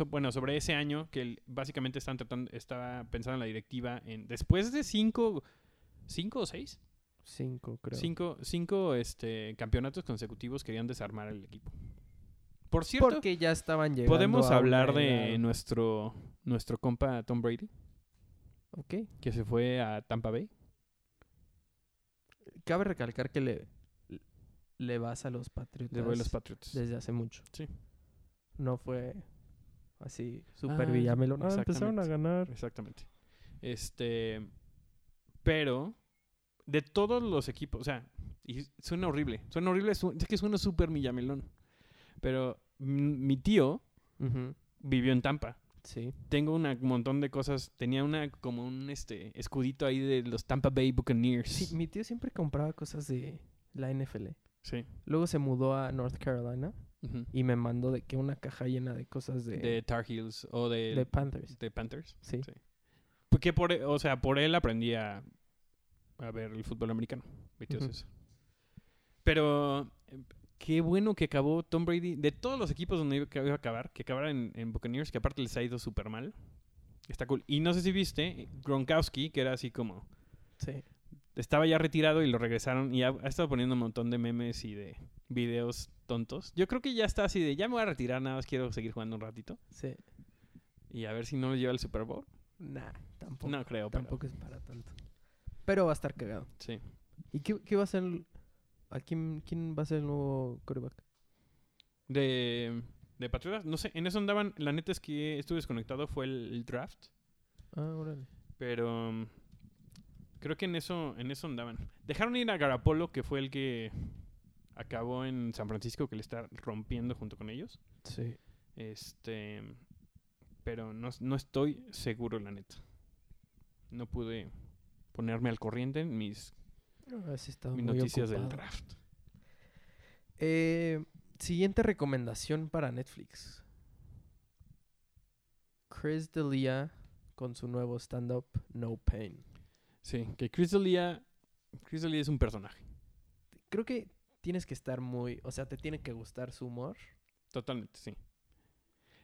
Bueno, sobre ese año que básicamente están tratando, estaba pensando en la directiva en... Después de cinco, cinco o seis, Cinco, creo. cinco, cinco este, campeonatos consecutivos querían desarmar el equipo. Por cierto, Porque ya estaban llegando podemos a una hablar de nuestro, nuestro compa Tom Brady, Ok. que se fue a Tampa Bay. Cabe recalcar que le, le vas a los Patriotas Le voy a los Patriots. desde hace mucho. Sí. No fue así, super Ah, Villamelón. Ah, empezaron a ganar. Exactamente. Este. Pero. De todos los equipos. O sea. Y suena horrible. Suena horrible. su- Es que suena súper millamelón. Pero. Mi tío vivió en Tampa. Sí. Tengo un montón de cosas. Tenía una como un este escudito ahí de los Tampa Bay Buccaneers. Sí, mi tío siempre compraba cosas de la NFL. Sí. Luego se mudó a North Carolina y me mandó de que una caja llena de cosas de, De Tar Heels o de, de Panthers. de Panthers. Sí. Sí. Porque por, o sea, por él aprendí a, a ver el fútbol americano. Eso. Pero eh, qué bueno que acabó Tom Brady. De todos los equipos donde iba, a acabar, que acabara en, en Buccaneers, que aparte les ha ido súper mal. Está cool. Y no sé si viste, Gronkowski, que era así como... Sí. Estaba ya retirado y lo regresaron y ha, ha estado poniendo un montón de memes y de videos tontos. Yo creo que ya está así de, ya me voy a retirar, nada más quiero seguir jugando un ratito. Sí. Y a ver si no lo lleva al Super Bowl. Nah, tampoco. No creo, pero... tampoco es para tanto. Pero va a estar cagado. Sí. ¿Y qué, qué va a ser? el- ¿A quién, quién va a ser el nuevo quarterback? De, de Patriotas, no sé, en eso andaban. La neta es que estuve desconectado, fue el, el draft. Ah, órale. Pero um, creo que en eso, en eso andaban. Dejaron ir a Garapolo, que fue el que acabó en San Francisco, que le está rompiendo junto con ellos. Sí. Este. Pero no, no estoy seguro, la neta. No pude ponerme al corriente en mis, Ah, mis noticias del ocupado. draft. Eh, siguiente recomendación para Netflix. Chris D'Elia con su nuevo stand-up No Pain. Sí, que Chris D'Elia, Chris D'Elia es un personaje. Creo que tienes que estar muy... O sea, te tiene que gustar su humor. Totalmente, sí.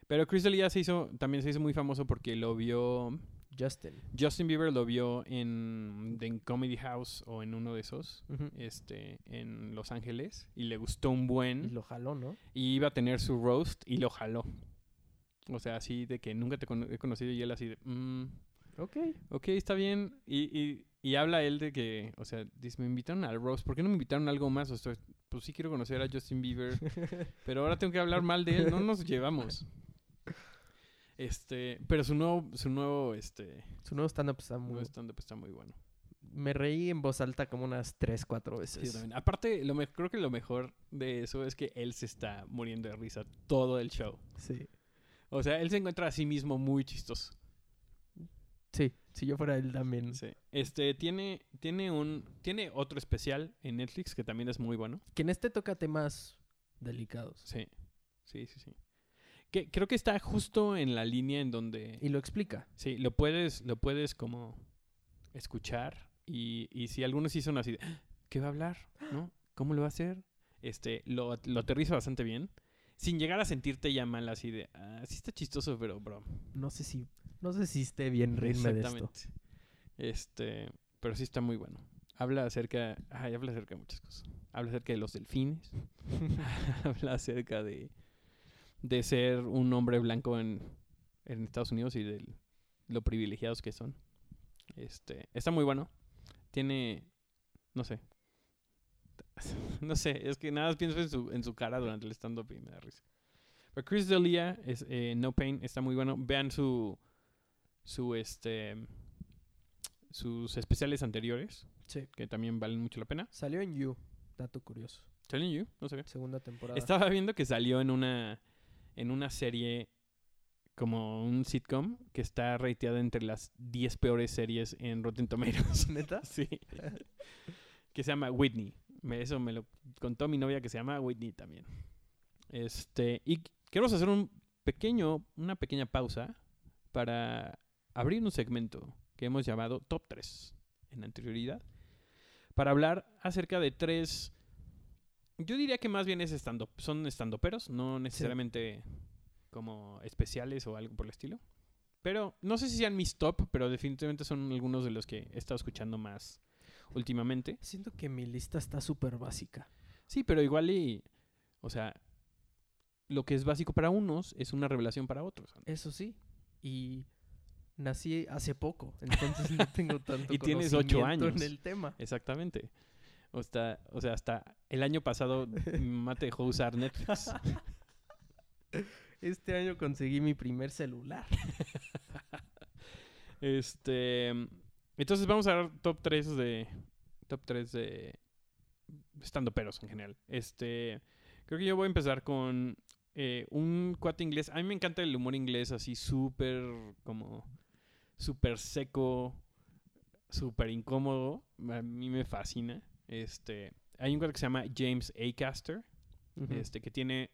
Pero Chris D'Elia se hizo, también se hizo muy famoso porque lo vio... Justin. Justin Bieber lo vio en, en Comedy House o en uno de esos, este, en Los Ángeles, y le gustó un buen. Y lo jaló, ¿no? y iba a tener su roast y lo jaló. O sea, así de que nunca te he conocido y él así de, "Mm, Ok. ok, está bien. Y, y, y habla él de que, o sea, dice, me invitaron al roast, ¿por qué no me invitaron a algo más? O sea, pues sí quiero conocer a Justin Bieber, pero ahora tengo que hablar mal de él, no nos llevamos. Este, pero su nuevo, su nuevo, este, Su nuevo stand-up está muy... nuevo stand-up está muy bueno. Me reí en voz alta como unas 3, 4 Sí, veces. también. Aparte, lo me- creo que lo mejor de eso es que él se está muriendo de risa todo el show. Sí. O sea, él se encuentra a sí mismo muy chistoso. Sí, si yo fuera él también. Sí. Este tiene tiene un tiene otro especial en Netflix que también es muy bueno. Que en este toca temas delicados. Sí. Sí, sí, sí. Que creo que está justo en la línea en donde Y lo explica. sí, lo puedes lo puedes como escuchar y, y si algunos sí son así de, "Ah, ¿qué va a hablar? ¿No? ¿Cómo lo va a hacer? Este lo, lo aterriza bastante bien. Sin llegar a sentirte ya mal así de, ah, sí está chistoso, pero bro, No sé si... No sé si esté bien reírme de esto. Exactamente. Este, pero sí está muy bueno. Habla acerca, ay, habla acerca de muchas cosas. Habla acerca de los delfines. habla acerca de de ser un hombre blanco en, en Estados Unidos y de lo privilegiados que son. Este, está muy bueno. Tiene no sé. No sé, es que nada más pienso en su, en su cara durante el stand-up y me da risa. Pero Chris D'Elia, es, eh, No Pain, está muy bueno. Vean su, su este sus especiales anteriores Sí. que también valen mucho la pena. Salió en You. Dato curioso. Telling you, no sabía. Segunda temporada. Estaba viendo que salió en una en una serie como un sitcom que está rateada entre las 10 peores series en Rotten Tomatoes. ¿Neta? sí. que se llama Whitney. Me- eso me lo contó mi novia que se llama Whitney también. Este, y queremos hacer un pequeño una pequeña pausa para abrir un segmento que hemos llamado Top 3 en anterioridad para hablar acerca de tres yo diría que más bien es stand son estandoperos, no necesariamente como especiales o algo por el estilo. Pero no sé si sean mis top, pero definitivamente son algunos de los que he estado escuchando más últimamente. Siento que mi lista está súper básica. Sí, pero igual y o sea, lo que es básico para unos es una revelación para otros. Eso sí. Y nací hace poco. Entonces no tengo tanto Y tienes ocho años. en el tema. Exactamente. O, está, o sea, hasta el año pasado mi mamá te dejó usar Netflix. Este año conseguí mi primer celular. Este. Entonces vamos a dar top 3 de. Top 3 de. Estando peros en general. Este. Creo que yo voy a empezar con. eh, un cuate inglés. A mí me encanta el humor inglés así súper. Como. Súper seco. Súper incómodo. A mí me fascina. Este. Hay un cuate que se llama James Acaster. Ujú. este, que tiene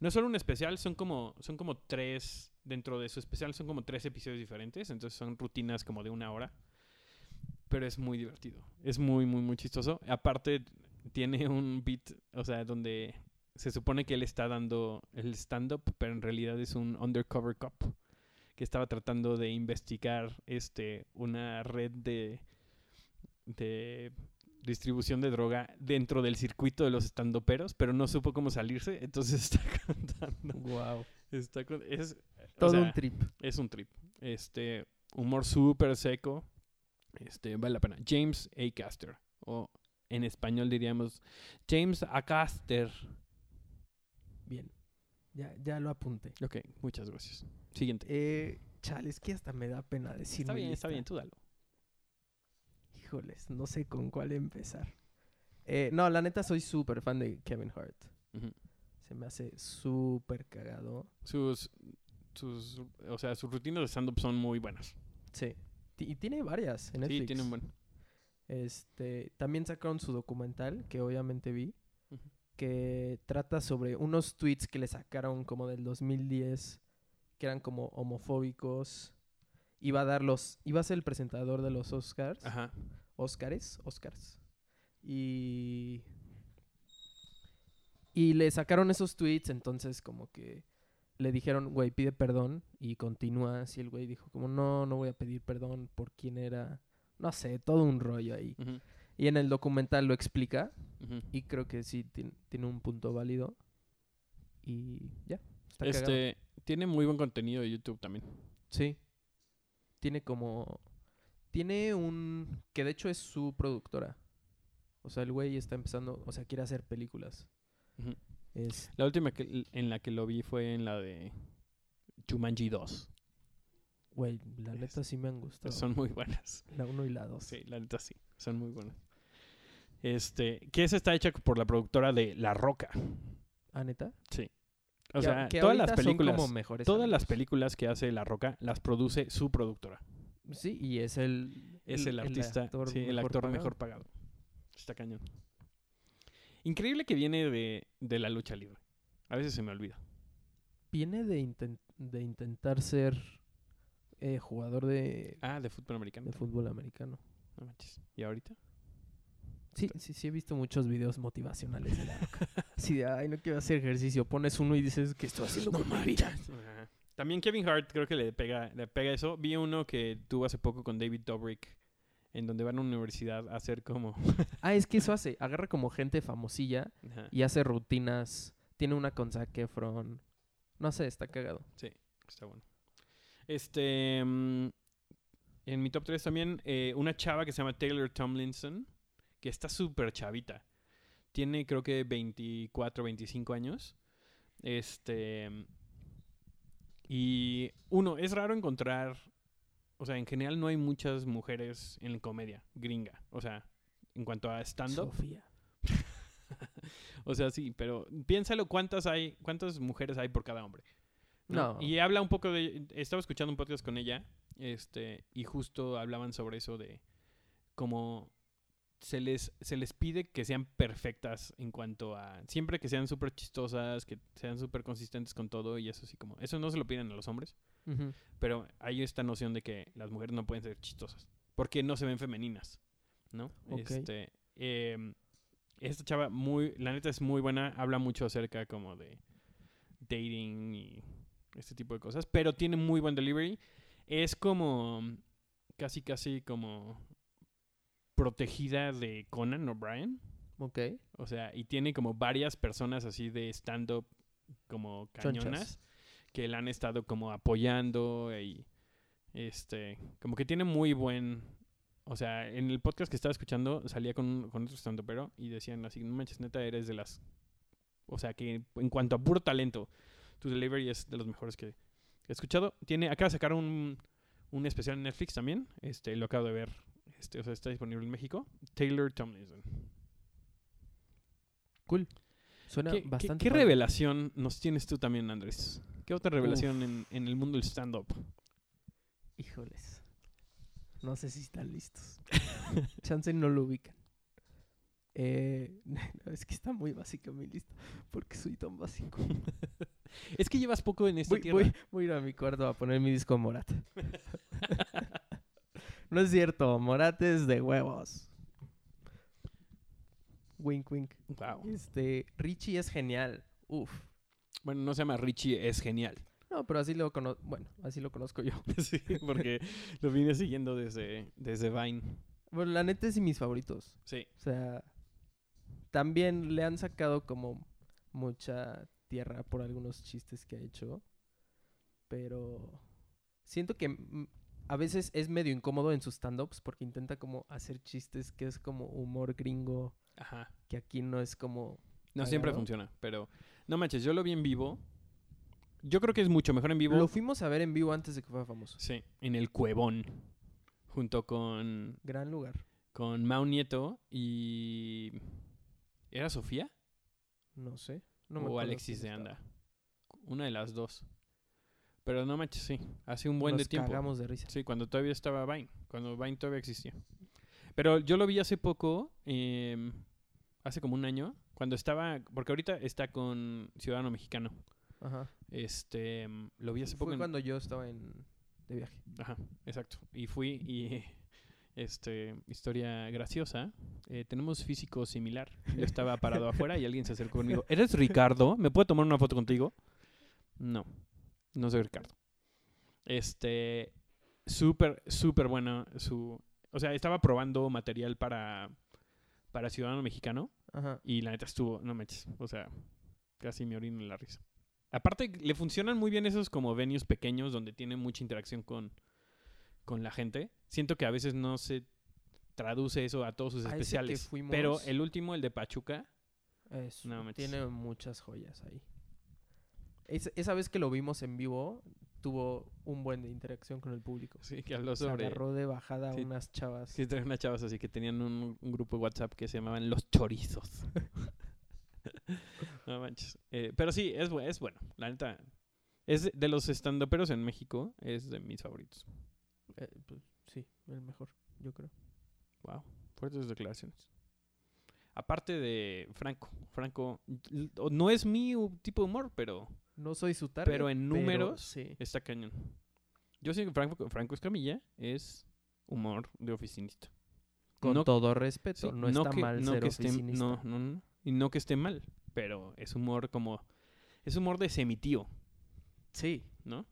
no solo un especial, son como, son como tres, dentro de su especial son como tres episodios diferentes, entonces son rutinas como de una hora, pero es muy divertido, es muy, muy, muy chistoso. Aparte, tiene un beat, o sea, donde se supone que él está dando el stand-up, pero en realidad es un undercover cop que estaba tratando de investigar este, una red de, de distribución de droga dentro del circuito de los estandoperos, pero no supo cómo salirse, entonces está contando. Wow. Está es, o Todo sea, un trip. es un trip. Este, humor súper seco. Este, vale la pena. James Acaster. O en español diríamos James Acaster. Bien. Ya, ya lo apunté. Ok, muchas gracias. Siguiente. Eh, chale, es que hasta me da pena decir. Está bien, está bien, tú dalo. Híjoles, no sé con cuál empezar. Eh, no, la neta soy súper fan de Kevin Hart. Se me hace súper cagado. Sus, sus, o sea, sus rutinas de stand-up son muy buenas. Sí. Y tiene varias en Netflix. Sí, tienen buen. Este, también sacaron su documental, que obviamente vi, que trata sobre unos tweets que le sacaron como del 2010, que eran como homofóbicos. Iba a dar los, iba a ser el presentador de los Oscars. Ajá. Oscars, Oscars. Y y le sacaron esos tweets, entonces como que le dijeron, güey, pide perdón y continúa. Así el güey dijo como, no, no voy a pedir perdón por quién era. No sé, todo un rollo ahí. Y en el documental lo explica y creo que sí tien- tiene un punto válido. Y ya, está cagado. Este, tiene muy buen contenido de YouTube también. Sí. Tiene como... Tiene un... Que de hecho es su productora. O sea, el güey está empezando... O sea, quiere hacer películas. Es... La última que, en la que lo vi fue en la de Jumanji 2. Güey, la Es- neta sí me han gustado. Son muy buenas. La 1 y la 2. Sí, la neta sí. Son muy buenas. Este, que esa está hecha por la productora de La Roca. ¿Ah, neta? O Que- sea, que todas las películas, como mejores todas las películas que hace La Roca las produce su productora. Sí, y es el... Es el, artista, sí, el actor pagado. mejor pagado. Está cañón. Increíble que viene de, de la lucha libre. A veces se me olvida. Viene de, de intentar ser eh, jugador de, Ah, de fútbol americano. de fútbol americano. No manches. ¿Y ahorita? Sí, sí, sí he visto muchos videos motivacionales de la roca. Así de, ay, no quiero hacer ejercicio. Pones uno y dices, ¿qué estoy haciendo con mi vida? Ajá. También Kevin Hart creo que le pega, le pega eso. Vi uno que tuvo hace poco con David Dobrik, en donde van a una universidad a hacer como... Ah, es que eso hace. Agarra como gente famosilla Ajá. y hace rutinas. Tiene una con Zac Efron. No sé, está cagado. Está bueno. Este. mm, en mi top 3 también, eh, una chava que se llama Taylor Tomlinson, que está súper chavita. Tiene creo que 24, 25 años. Este. Y uno, es raro encontrar. O sea, en general no hay muchas mujeres en la comedia gringa. O sea, en cuanto a stand-up. Sofía. O sea, sí, pero piénsalo cuántas hay, cuántas mujeres hay por cada hombre. No. Y habla un poco de. Estaba escuchando un podcast con ella, este, y justo hablaban sobre eso de cómo se les, se les pide que sean perfectas en cuanto a. Siempre que sean súper chistosas, que sean súper consistentes con todo, y eso sí, como. Eso no se lo piden a los hombres, pero hay esta noción de que las mujeres no pueden ser chistosas, porque no se ven femeninas, ¿no? Este. em, esta chava, muy, la neta es muy buena, habla mucho acerca como de dating y este tipo de cosas, pero tiene muy buen delivery. Es como casi, casi como protegida de Conan O'Brien. Ok. O sea, y tiene como varias personas así de stand-up como Chonchas. cañonas que la han estado como apoyando y este, como que tiene muy buen, o sea, en el podcast que estaba escuchando salía con, con otro stand pero y decían así, no manches, neta, eres de las, o sea, que en cuanto a puro talento, To Delivery es de los mejores que he escuchado. Tiene, acaba de sacar un, un especial en Netflix también. Este, lo acabo de ver. Este, o sea, está disponible en México. Taylor Tomlinson. Cool. Suena ¿Qué, qué- bastante. qué padre. revelación nos tienes tú también, Andrés? ¿Qué otra revelación en, en el mundo del stand-up? Híjoles. No sé si están listos. Chance no lo ubican. Eh, no, es que está muy básica mi lista. Porque soy tan básico. Es que llevas poco en esta Voy, tierra. voy- voy a ir a mi cuarto a poner mi disco Morat. No es cierto. Morat es de huevos. Wink, wink. Wow. Este, Richie es genial. Uf. Bueno, no se llama Richie, es genial. No, pero así lo conozco. Bueno, así lo conozco yo. sí, porque lo vine siguiendo desde, desde Vine. Bueno, la neta es de mis favoritos. Sí. O sea, también le han sacado como mucha tierra por algunos chistes que ha hecho. Pero siento que a veces es medio incómodo en sus stand-ups porque intenta como hacer chistes que es como humor gringo, Ajá. que aquí no es como... No siempre funciona, pero no manches, yo lo vi en vivo. Yo creo que es mucho mejor en vivo. Lo fuimos a ver en vivo antes de que fuera famoso. Sí, en el Cuevón. Junto con, Gran lugar. con Mau Nieto y. ¿Era Sofía? No sé. No me o Alexis de Anda. Una de las dos. Pero no manches, sí. Hace un buen Nos de tiempo. cagamos de risa. Sí, cuando todavía estaba Vine. Cuando Vine todavía existía. Pero yo lo vi hace poco, em, hace como un año, cuando estaba, porque ahorita está con Ciudadano Mexicano. Ajá. Este, em, lo vi hace poco. Fue en- cuando yo estaba en... de viaje. Ajá, exacto. Y fui y, este, historia graciosa. eh, tenemos físico similar. Yo estaba parado afuera y alguien se acercó conmigo. ¿Eres Ricardo? ¿Me puedo tomar una foto contigo? No, no soy Ricardo. Este, súper, súper bueno su... O sea, estaba probando material para, para Ciudadano Mexicano Ajá. y la neta estuvo, no me eches, o sea, casi me orino en la risa. Aparte, le funcionan muy bien esos como venues pequeños donde tiene mucha interacción con, con la gente. Siento que a veces no se traduce eso a todos sus A especiales. fuimos- Pero el último, el de Pachuca, Es- No manches. tiene muchas joyas ahí. Es- esa vez que lo vimos en vivo, tuvo un buen de interacción con el público. sí, que habló Se sobre... agarró de bajada Sí. unas chavas. Sí, traen unas chavas así que tenían un, un grupo de WhatsApp que se llamaban Los Chorizos. no manches. Eh, pero sí, es, es bueno. La neta, es de- los estandoperos en México, es de mis favoritos. Eh, pues, sí, el mejor, yo creo. Wow, fuertes declaraciones. Aparte de Franco, Franco no es mi tipo de humor, pero No soy su target, Pero en números, sí. está cañón. Yo sé que Franco, Franco Escamilla es humor de oficinista. Con no- todo respeto, Sí, no está que, mal no ser que esté, oficinista. no, no, no, y no que esté mal, pero es humor como es humor de semitío, Sí, ¿no?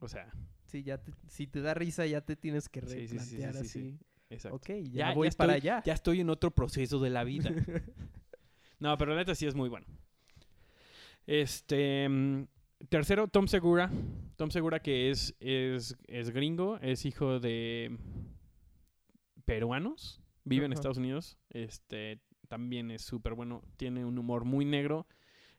O sea, sí, ya te- si te da risa ya te tienes que replantear sí, sí. así. exacto. Ok, ya, Ya- voy ya para estoy- allá. Ya estoy en otro proceso de la vida. no, pero la neta sí es muy bueno. Este mm, tercero, Tom Segura. Tom Segura que es, es, es gringo, es hijo de peruanos, vive en. Estados Unidos. Este también es súper bueno, tiene un humor muy negro,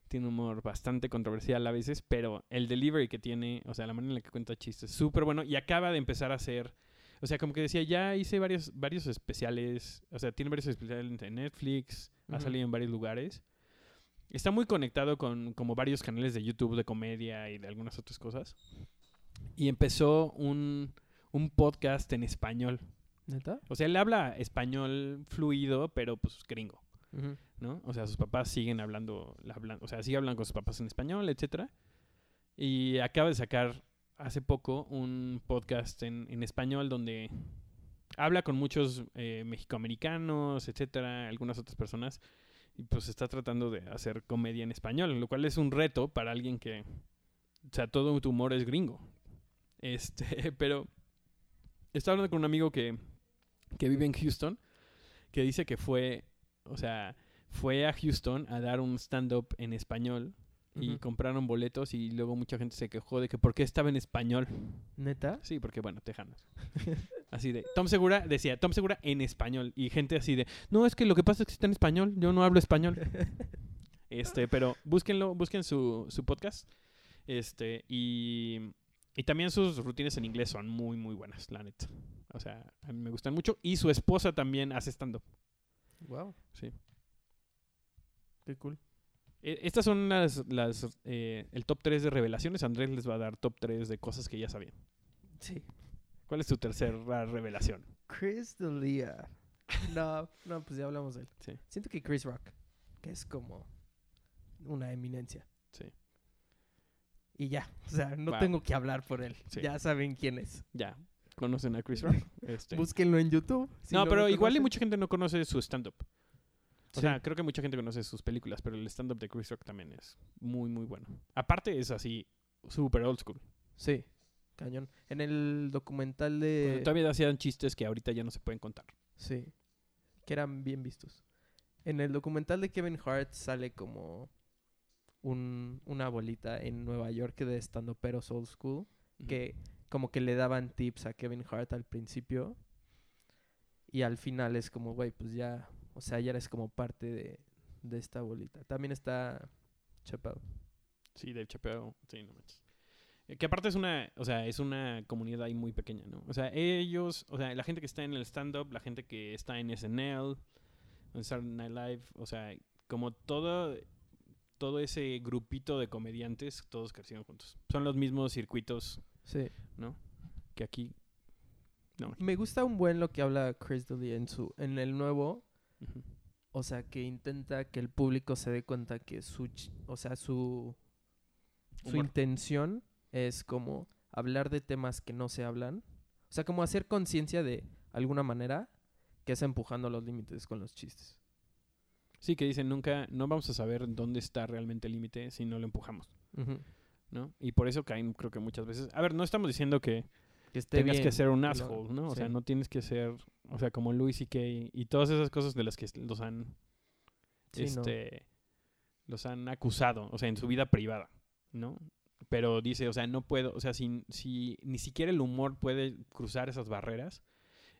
tiene un humor bastante controversial a veces, pero el delivery que tiene, o sea, la manera en la que cuenta chistes, súper bueno y acaba de empezar a hacer o sea, como que decía, ya hice varios, varios especiales. O sea, tiene varios especiales en Netflix. Ha salido en varios lugares. Está muy conectado con como varios canales de YouTube de comedia y de algunas otras cosas. Y empezó un, un podcast en español. ¿Neta? O sea, él habla español fluido, pero pues gringo. ¿no? O sea, sus papás siguen hablando, hablan- o sea, sigue hablando con sus papás en español, etcétera. Y acaba de sacar hace poco un podcast en, en español donde habla con muchos eh, mexicoamericanos, etcétera, algunas otras personas. Y pues está tratando de hacer comedia en español, lo cual es un reto para alguien que, o sea, todo tu humor es gringo. Este, pero estaba hablando con un amigo que, que vive en Houston, que dice que fue, o sea, fue a Houston a dar un stand-up en español y Ujú. compraron boletos y luego mucha gente se quejó de que por qué estaba en español. ¿Neta? Sí, porque bueno, tejanos. Así de, Tom Segura decía, Tom Segura en español y gente así de, no, es que lo que pasa es que está en español, yo no hablo español. Este, pero búsquenlo, busquen su, su podcast. Este, y, y también sus rutinas en inglés son muy, muy buenas, la neta. O sea, a mí me gustan mucho. Y su esposa también hace stand-up. Wow. Sí. Qué cool. E- Estas son las, las eh, el top 3 de revelaciones. Andrés les va a dar top 3 de cosas que ya sabían. Sí. ¿Cuál es tu tercera revelación? Chris D'Elia. No, no, pues ya hablamos de él. Sí. Siento que Chris Rock, que es como una eminencia. Sí. Y ya, o sea, no tengo que hablar por él. Sí. Ya saben quién es. Ya. ¿Conocen a Chris Rock? Este. Búsquenlo en YouTube. si no, pero igual y mucha gente no conoce su stand-up. O Sí. sea, creo que mucha gente conoce sus películas, pero el stand-up de Chris Rock también es muy, muy bueno. Aparte es así, super old school. Sí, cañón. En el documental de... Todavía hacían chistes que ahorita ya no se pueden contar. Sí, que eran bien vistos. En el documental de Kevin Hart sale como un, una bolita en Nueva York de estando peros old school, que como que le daban tips a Kevin Hart al principio y al final es como, güey, pues ya, o sea, ya eres como parte de, de esta bolita. También está Chappelle. Sí, Dave Chappelle. Sí, no manches. Que aparte es una, o sea, es una comunidad ahí muy pequeña, ¿no? O sea, ellos, o sea, la gente que está en el stand-up, la gente que está en SNL, en Saturday Night Live, o sea, como todo, todo ese grupito de comediantes, todos crecieron juntos. Son los mismos circuitos, Sí. ¿no? Que aquí. No. Me gusta un buen lo que habla Chris D'Elia en su en el nuevo, o sea, que intenta que el público se dé cuenta que su, o sea, su su Humor. intención es como hablar de temas que no se hablan, o sea, como hacer conciencia de alguna manera que es empujando los límites con los chistes. Sí, que dicen nunca, no vamos a saber dónde está realmente el límite si no lo empujamos. ¿no? Y por eso caen, creo que muchas veces. A ver, no estamos diciendo que Que esté tengas que ser un asshole, ¿no? O sea, no tienes que ser, o sea, como Louis C.K. y todas esas cosas de las que los han, Sí, no. este, los han acusado, o sea, en su vida privada, ¿no? Pero dice, o sea, no puedo, o sea, si, si ni siquiera el humor puede cruzar esas barreras,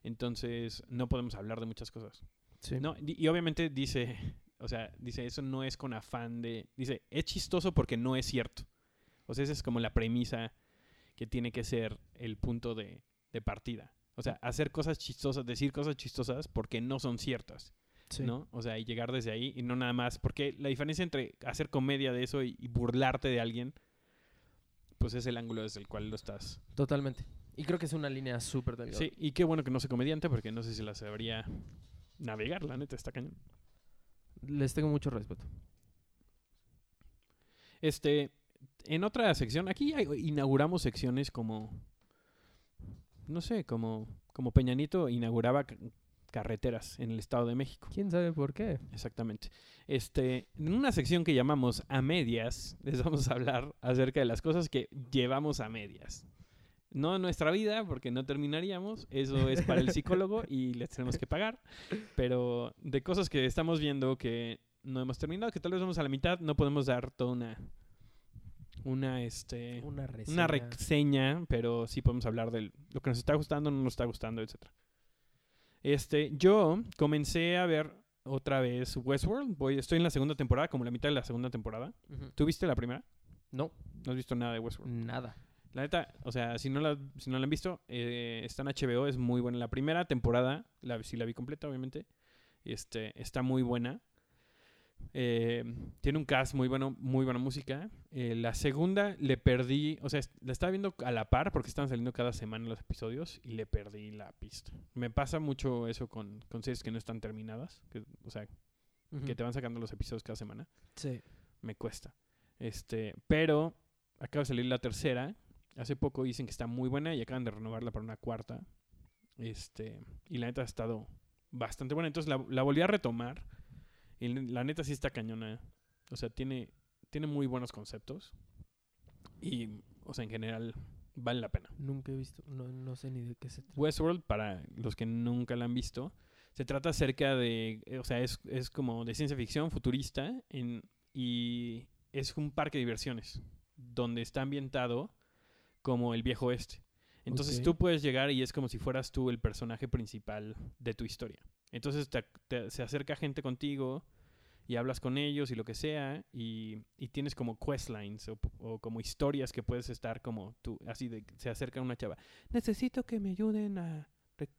entonces no podemos hablar de muchas cosas. Sí. No, y obviamente dice, o sea, dice, eso no es con afán de, dice, es chistoso porque no es cierto. O sea, esa es como la premisa que tiene que ser el punto de, de partida. O sea, hacer cosas chistosas, decir cosas chistosas porque no son ciertas, Sí. ¿no? O sea, y llegar desde ahí y no nada más. Porque la diferencia entre hacer comedia de eso y, y burlarte de alguien, pues es el ángulo desde el cual lo estás. Totalmente. Y creo que es una línea súper delgada. Sí, y qué bueno que no soy comediante porque no sé si la sabría navegar, la neta, está cañón. Les tengo mucho respeto. Este, en otra sección, aquí hay- inauguramos secciones como, no sé, como, como Peñanito inauguraba carreteras en el Estado de México. ¿Quién sabe por qué? Exactamente. Este, en una sección que llamamos a medias, les vamos a hablar acerca de las cosas que llevamos a medias. No en nuestra vida, porque no terminaríamos, eso es para el psicólogo y les tenemos que pagar, pero de cosas que estamos viendo que no hemos terminado, que tal vez vamos a la mitad, no podemos dar toda una, una, este, Una reseña. una reseña, pero sí podemos hablar de lo que nos está gustando, no nos está gustando, etcétera. Este, yo comencé a ver otra vez Westworld. Voy, estoy en la segunda temporada, como la mitad de la segunda temporada. ¿Tú viste la primera? No, No has visto nada de Westworld. nada. La neta, o sea, si no la, si no la han visto, eh, está en HBO, es muy buena. La primera temporada, la, sí la vi completa, obviamente, este, está muy buena. Eh, tiene un cast muy bueno, muy buena música. Eh, la segunda le perdí, o sea, la estaba viendo a la par porque estaban saliendo cada semana los episodios y le perdí la pista. Me pasa mucho eso con, con series que no están terminadas, que, o sea, que te van sacando los episodios cada semana Sí. me cuesta. Este, pero acaba de salir la tercera. Hace poco dicen que está muy buena y acaban de renovarla para una cuarta. Este, y la neta ha estado bastante buena. Entonces la, la volví a retomar. Y la neta sí está cañona. O sea, tiene, tiene muy buenos conceptos. Y, o sea, en general vale la pena. Nunca he visto, no, no sé ni de qué se trata. Westworld, para los que nunca la han visto, se trata acerca de, eh, o sea, es, es como de ciencia ficción futurista en, y es un parque de diversiones donde está ambientado como el viejo oeste. Entonces tú puedes llegar y es como si fueras tú el personaje principal de tu historia. Entonces te- te- se acerca gente contigo y hablas con ellos y lo que sea, y, y tienes como questlines o, o como historias que puedes estar como tú, así de, se acerca una chava, necesito que me ayuden a re-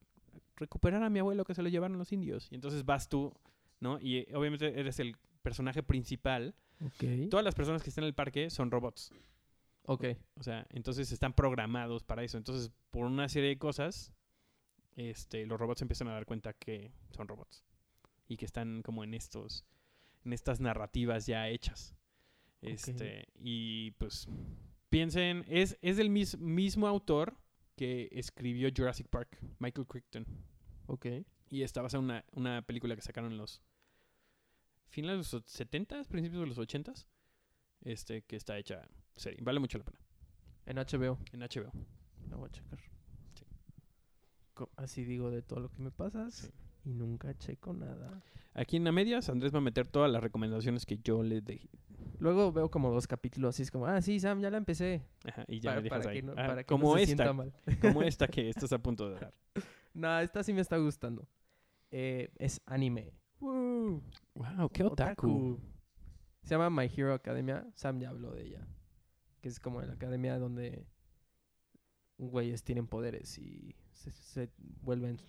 recuperar a mi abuelo que se lo llevaron los indios. Y entonces vas tú, ¿no? Y eh, obviamente eres el personaje principal. Ok. Todas las personas que están en el parque son robots. Ok. O sea, entonces están programados para eso. Entonces, por una serie de cosas, este, los robots empiezan a dar cuenta que son robots. Y que están como en estos, en estas narrativas ya hechas. Este, y pues, piensen, es, es del mis- mismo autor que escribió Jurassic Park, Michael Crichton. Ok. Y está basada en una, una película que sacaron en los finales de los 70s, principios de los 80s. Este, que está hecha serie. Vale mucho la pena. En HBO. En HBO. La voy a checar. Así digo de todo lo que me pasas. Sí. Y nunca checo nada. Aquí en A Medias, Andrés va a meter todas las recomendaciones que yo le dejé. Luego veo como dos capítulos así es como, ah, sí, Sam, ya la empecé. Ajá, y ya para, me dejas para ahí. que no, Ah, para que como no se esta, sienta mal. como esta que estás a punto de dar. No, esta sí me está gustando. Eh, es anime. Woo. Wow, qué otaku. Se llama My Hero Academia. Sam ya habló de ella. Que es como la academia donde güeyes tienen poderes y se, se vuelven...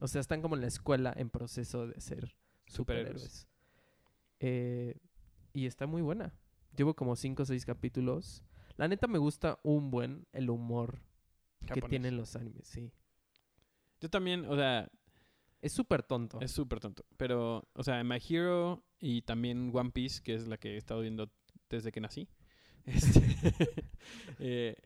O sea, están como en la escuela en proceso de ser Superhéroes. superhéroes. Eh, y está muy buena. Llevo como 5 o 6 capítulos. La neta me gusta un buen el humor que tienen los animes, sí. Yo también, o sea, Es súper tonto. es súper tonto. Pero, o sea, My Hero y también One Piece, que es la que he estado viendo desde que nací. este, eh,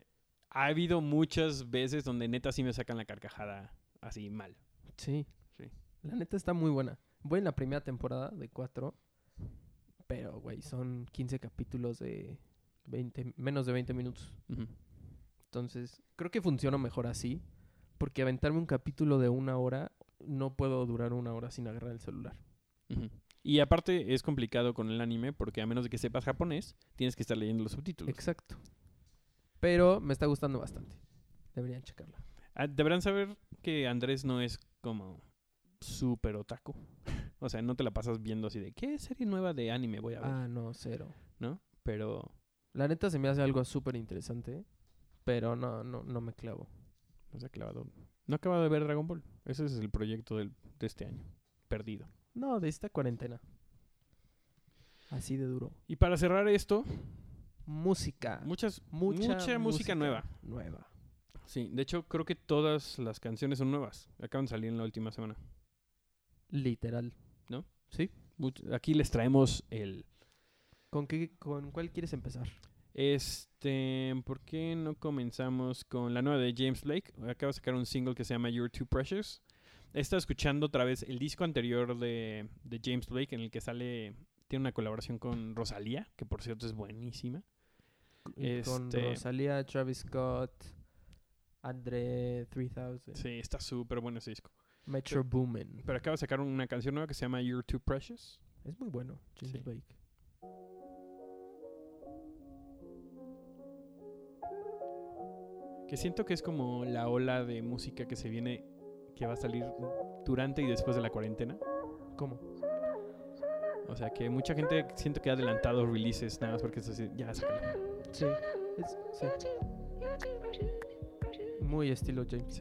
ha habido muchas veces donde neta sí me sacan la carcajada así mal. Sí. Sí. La neta está muy buena. Voy en la primera temporada de cuatro. Pero, güey, son 15 capítulos de 20, menos de 20 minutos. Entonces, creo que funciona mejor así. Porque aventarme un capítulo de una hora, no puedo durar una hora sin agarrar el celular. Y aparte es complicado con el anime porque a menos de que sepas japonés, tienes que estar leyendo los subtítulos. Exacto. Pero me está gustando bastante. Deberían checarla. Ah, Deberán saber que Andrés no es como súper otaku. o sea, no te la pasas viendo así de ¿qué serie nueva de anime voy a ver? Ah, no, cero. ¿No? Pero La neta se me hace algo súper interesante. Pero no, no, no me clavo. no se ha clavado. No acaba de ver Dragon Ball. Ese es el proyecto del- de este año. Perdido. No, de esta cuarentena. Así de duro. Y para cerrar esto, Música. muchas, mucha, mucha música nueva. Nueva. Sí, de hecho creo que todas las canciones son nuevas. Acaban de salir en la última semana. Literal. ¿No? Sí. Aquí les traemos el... ¿Con, qué, ¿Con cuál quieres empezar? Este, ¿por qué no comenzamos con la nueva de James Blake? Acaba de sacar un single que se llama You're Too Precious. He estado escuchando otra vez el disco anterior de, de James Blake en el que sale, tiene una colaboración con Rosalía, que por cierto es buenísima. Y Con Este- Rosalía, Travis Scott, Andre 3000, Sí, está súper bueno ese disco. Metro Boomin. Pero acaba de sacar una canción nueva que se llama You're Too Precious. Es muy bueno, James Sí. Blake. Que siento que es como la ola de música que se viene, que va a salir durante y después de la cuarentena. ¿Cómo? O sea, que mucha gente siento que ha adelantado releases nada más porque es así, ya sácalo. Sí. es- sí. Muy estilo James.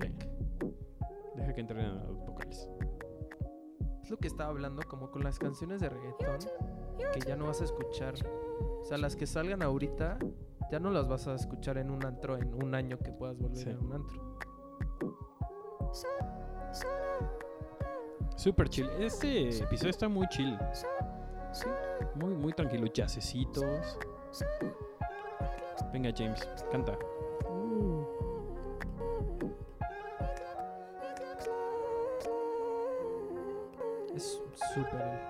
Deja que entren a los vocales. Es lo que estaba hablando como con las canciones de reggaetón que ya no vas a escuchar. O sea, las que salgan ahorita ya no las vas a escuchar en un antro en un año que puedas volver Sí. a un antro. Super chill. Este episodio está muy chill. Sí. Muy, muy tranquilo. Yacecitos. Venga, James, canta. Es súper.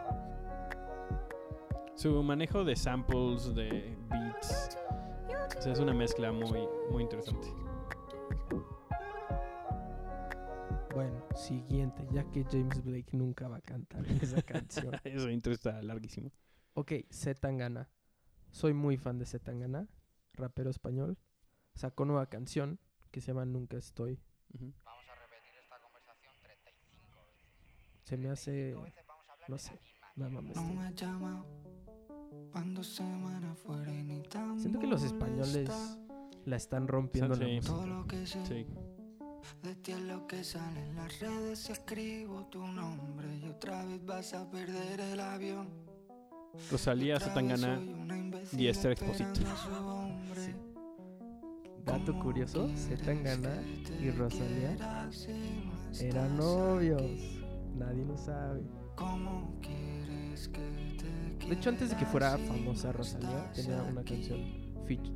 Su manejo de samples, de beats. O sea, es una mezcla muy, muy interesante. Bueno, siguiente, ya que James Blake nunca va a cantar esa canción. Ese intro está larguísimo. Ok, Zetangana. Soy muy fan de Zetangana, rapero español, sacó nueva canción que se llama Nunca Estoy. Uh -huh. Vamos a repetir esta conversación 35 veces. Se me hace, no sé, la mamá. No Siento que los españoles la están rompiendo. Sí. sí. De ti es lo que sale en las redes, escribo tu nombre y otra vez vas a perder el avión. Rosalía, Satangana y Esther Exposito. Sí. Dato curioso, Zetangana y Rosalía eran novios. Nadie lo sabe. ¿Cómo quieres que te De hecho, antes de que fuera famosa Rosalía, tenía una canción,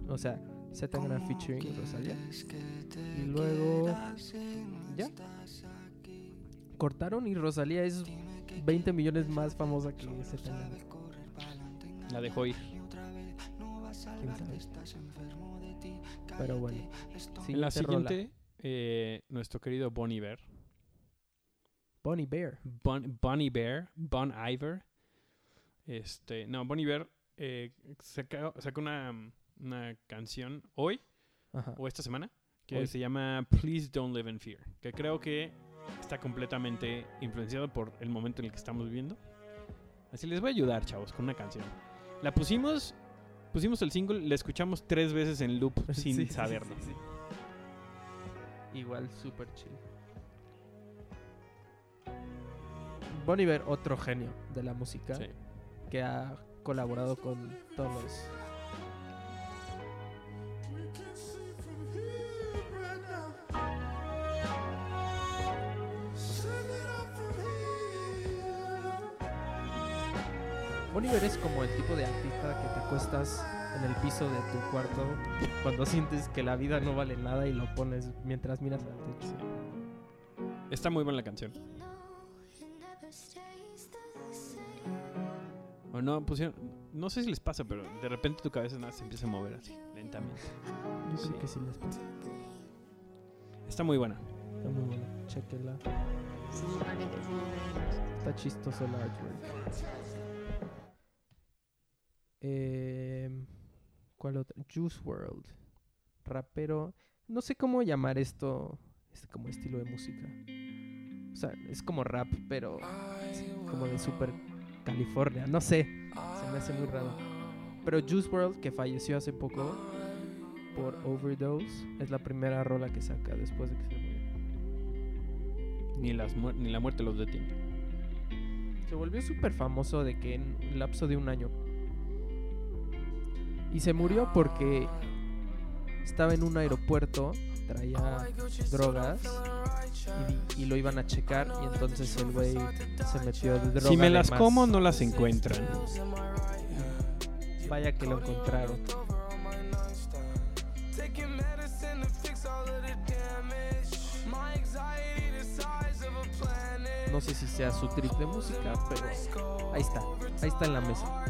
o sea, Zetangana featuring Rosalía. Y luego, ya. Cortaron y Rosalía es 20 millones más famosa que Zetangana. La dejó ir. ¿Quién sabe? Pero bueno. En la siguiente eh, nuestro querido Bonnie Bear. Bonnie Bear. Bon, Bonnie Bear, Bon Iver. Este, no, Bonnie Bear eh, sacó, sacó una, una canción hoy Ajá. o esta semana que Hoy. se llama Please Don't Live in Fear, que creo que está completamente influenciado por el momento en el que estamos viviendo. Así les voy a ayudar, chavos, con una canción. La pusimos, pusimos el single, la escuchamos tres veces en loop sin Sí, saberlo. sí, sí. Igual super chill. Bon Iver, otro genio de la música Sí. que ha colaborado con todos los Bon Iver es como el tipo de artista que te acuestas en el piso de tu cuarto cuando sientes que la vida no vale nada y lo pones mientras miras al techo. Está muy buena la canción. O no, pusieron, no sé si les pasa, pero de repente tu cabeza nada se empieza a mover así, lentamente. Yo Sí. creo que sí les pasa. Está muy buena. Está muy buena. Chequenla. Está chistoso el artwork. Em, ¿Cuál otra? Juice World. Rapero. No sé cómo llamar esto. Este como estilo de música. O sea, es como rap, pero como de super California. No sé. Se me hace muy raro. Pero Juice World, que falleció hace poco por overdose, es la primera rola que saca después de que se murió. Ni, las ni la muerte los detiene. Se volvió súper famoso de que en un lapso de un año. Y se murió porque estaba en un aeropuerto, traía drogas y, y lo iban a checar y entonces el güey se metió de droga. Si me las como, no las encuentran. Vaya que lo encontraron. No sé si sea su trip de música, pero ahí está, ahí está en la mesa.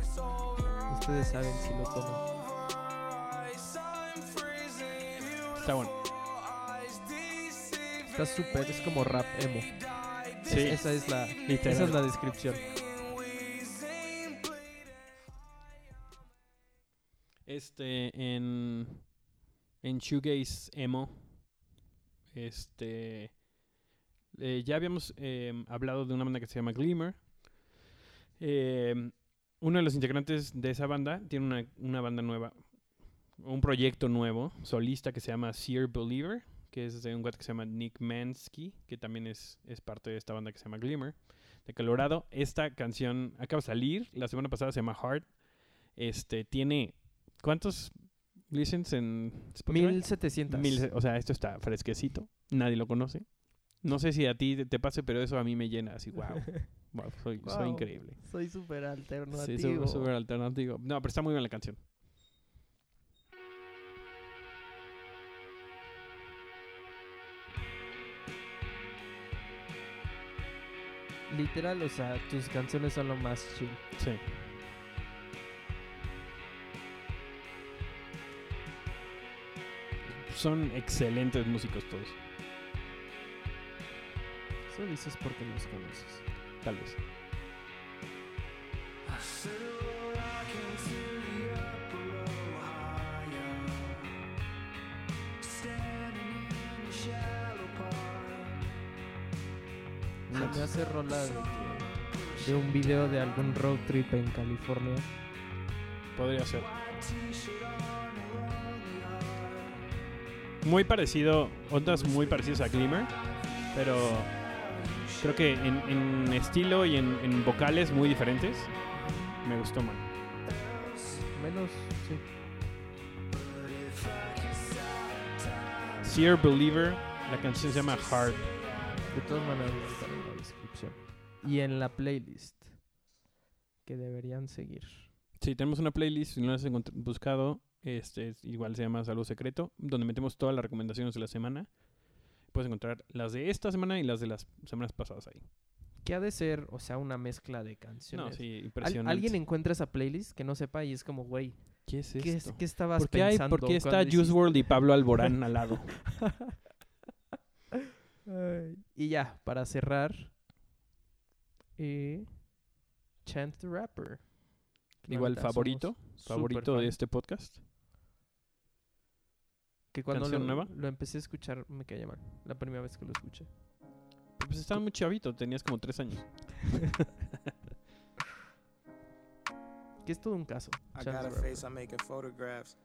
Ustedes saben si lo toman. Está bueno. Está súper, es como rap emo. Sí, Esa es la, literal. esa es la descripción. Este, en. En Shoegaze Emo. Este. eh, ya habíamos eh, hablado de una banda que se llama Glimmer. Eh, uno de los integrantes de esa banda tiene una, una banda nueva. Un proyecto nuevo, solista, que se llama Seer Believer. Que es de un guate que se llama Nick Mansky. Que también es, es parte de esta banda que se llama Glimmer. De Colorado. Esta canción acaba de salir. La semana pasada se llama Heart. Este, tiene ¿Cuántos listens en Spotify? 1700. Mil- o sea, esto está fresquecito. Nadie lo conoce. No sé si a ti te- te pase, pero eso a mí me llena así, wow. wow soy, soy increíble. Soy súper alternativo. Sí, súper alternativo. No, pero está muy bien la canción. Literal, o sea, tus canciones son lo más chill. Sí. Son excelentes músicos todos, Eso dices porque los conoces. tal vez. Me hace rola de, que- de un video de algún road trip en California. Podría ser. Muy parecido, ondas muy parecidas a Glimmer, pero creo que en, en estilo y en, en vocales muy diferentes. Me gustó más. Menos, sí. Seer Believer, la canción se llama Hard. De todas maneras, Y en la playlist. Que deberían seguir. Sí, tenemos una playlist, si no la has buscado, este, es- igual se llama Salud Secreto, donde metemos todas las recomendaciones de la semana. Puedes encontrar las de esta semana y las de las semanas pasadas ahí. Que ha de ser, o sea, una mezcla de No, canciones. sí, Al- impresionante. alguien encuentra esa playlist que no sepa y es como, güey, ¿Qué es ¿qué, es- esto? qué estabas ¿Por qué, hay, pensando? ¿Por qué está Juice? WRLD y Pablo Alborán al lado? Y ya, para cerrar, eh, Chance the Rapper. Igual favorito, favorito de fan. este podcast. Que cuando ¿Canción lo, nueva? lo empecé a escuchar me caía mal. La primera vez que lo escuché. Pues estabas muy chavito, tenías como tres años. Que es todo un caso. I got a the Rapper. face, I'm making photographs.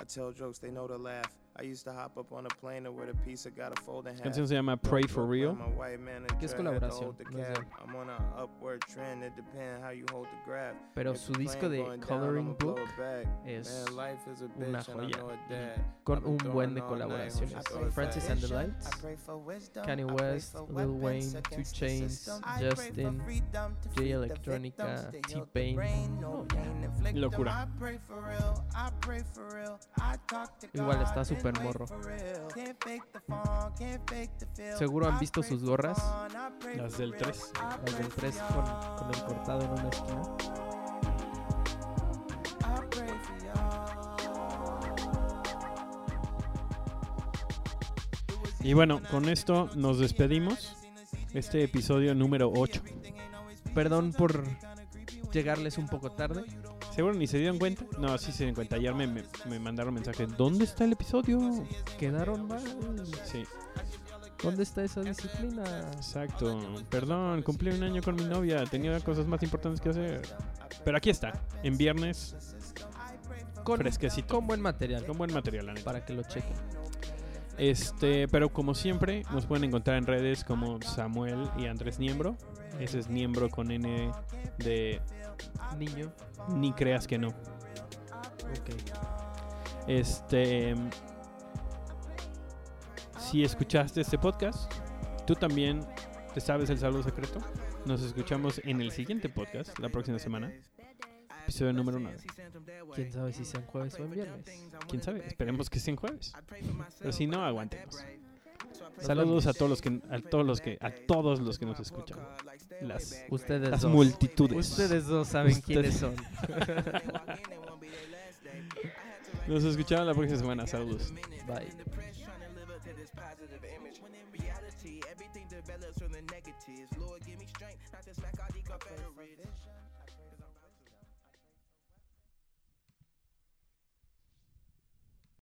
I tell jokes, they know to laugh. I used to hop up on a plane and wear the pizza got a fold in canción se llama Pray for Real. Que es colaboración. Pero su disco de Coloring Book es una joya. con un buen de colaboraciones. Francis and the Lights, Kanye West, Lil Wayne, Two Chainz, Justin, J Electronica, T-Pain. Locura. Igual está su súper morro. Seguro han visto sus gorras. Las del real. 3. I Las del for 3 con, con el cortado en una esquina. Y bueno, con esto nos despedimos. Este episodio número 8. Perdón por llegarles un poco tarde. ¿Seguro ni se dieron cuenta? No, sí se dieron cuenta. Ayer me, me, me mandaron mensaje. ¿Dónde está el episodio? Quedaron mal. Sí, ¿Dónde está esa disciplina? exacto. Perdón, cumplí un año con mi novia. Tenía cosas más importantes que hacer. Pero aquí está, en viernes, Con, fresquecito. con buen material. Con buen material, la neta. Para que lo chequen. Este, pero como siempre, nos pueden encontrar en redes como Samuel y Andrés Niembro. Ese es Niembro con N de Niño. ni creas que no. Ok. Este, si escuchaste este podcast, tú también te sabes el saludo secreto. Nos escuchamos en el siguiente podcast la próxima semana. Episodio número 9. Quién sabe si sean jueves o en viernes. ¿Quién sabe? Esperemos que sea en jueves. Pero si no, aguantemos. Saludos a todos los que a todos los que a todos los que nos escuchan. Las, Ustedes las dos. multitudes. Ustedes dos saben Ustedes- quiénes son. Nos escuchamos la próxima semana. Saludos. Bye.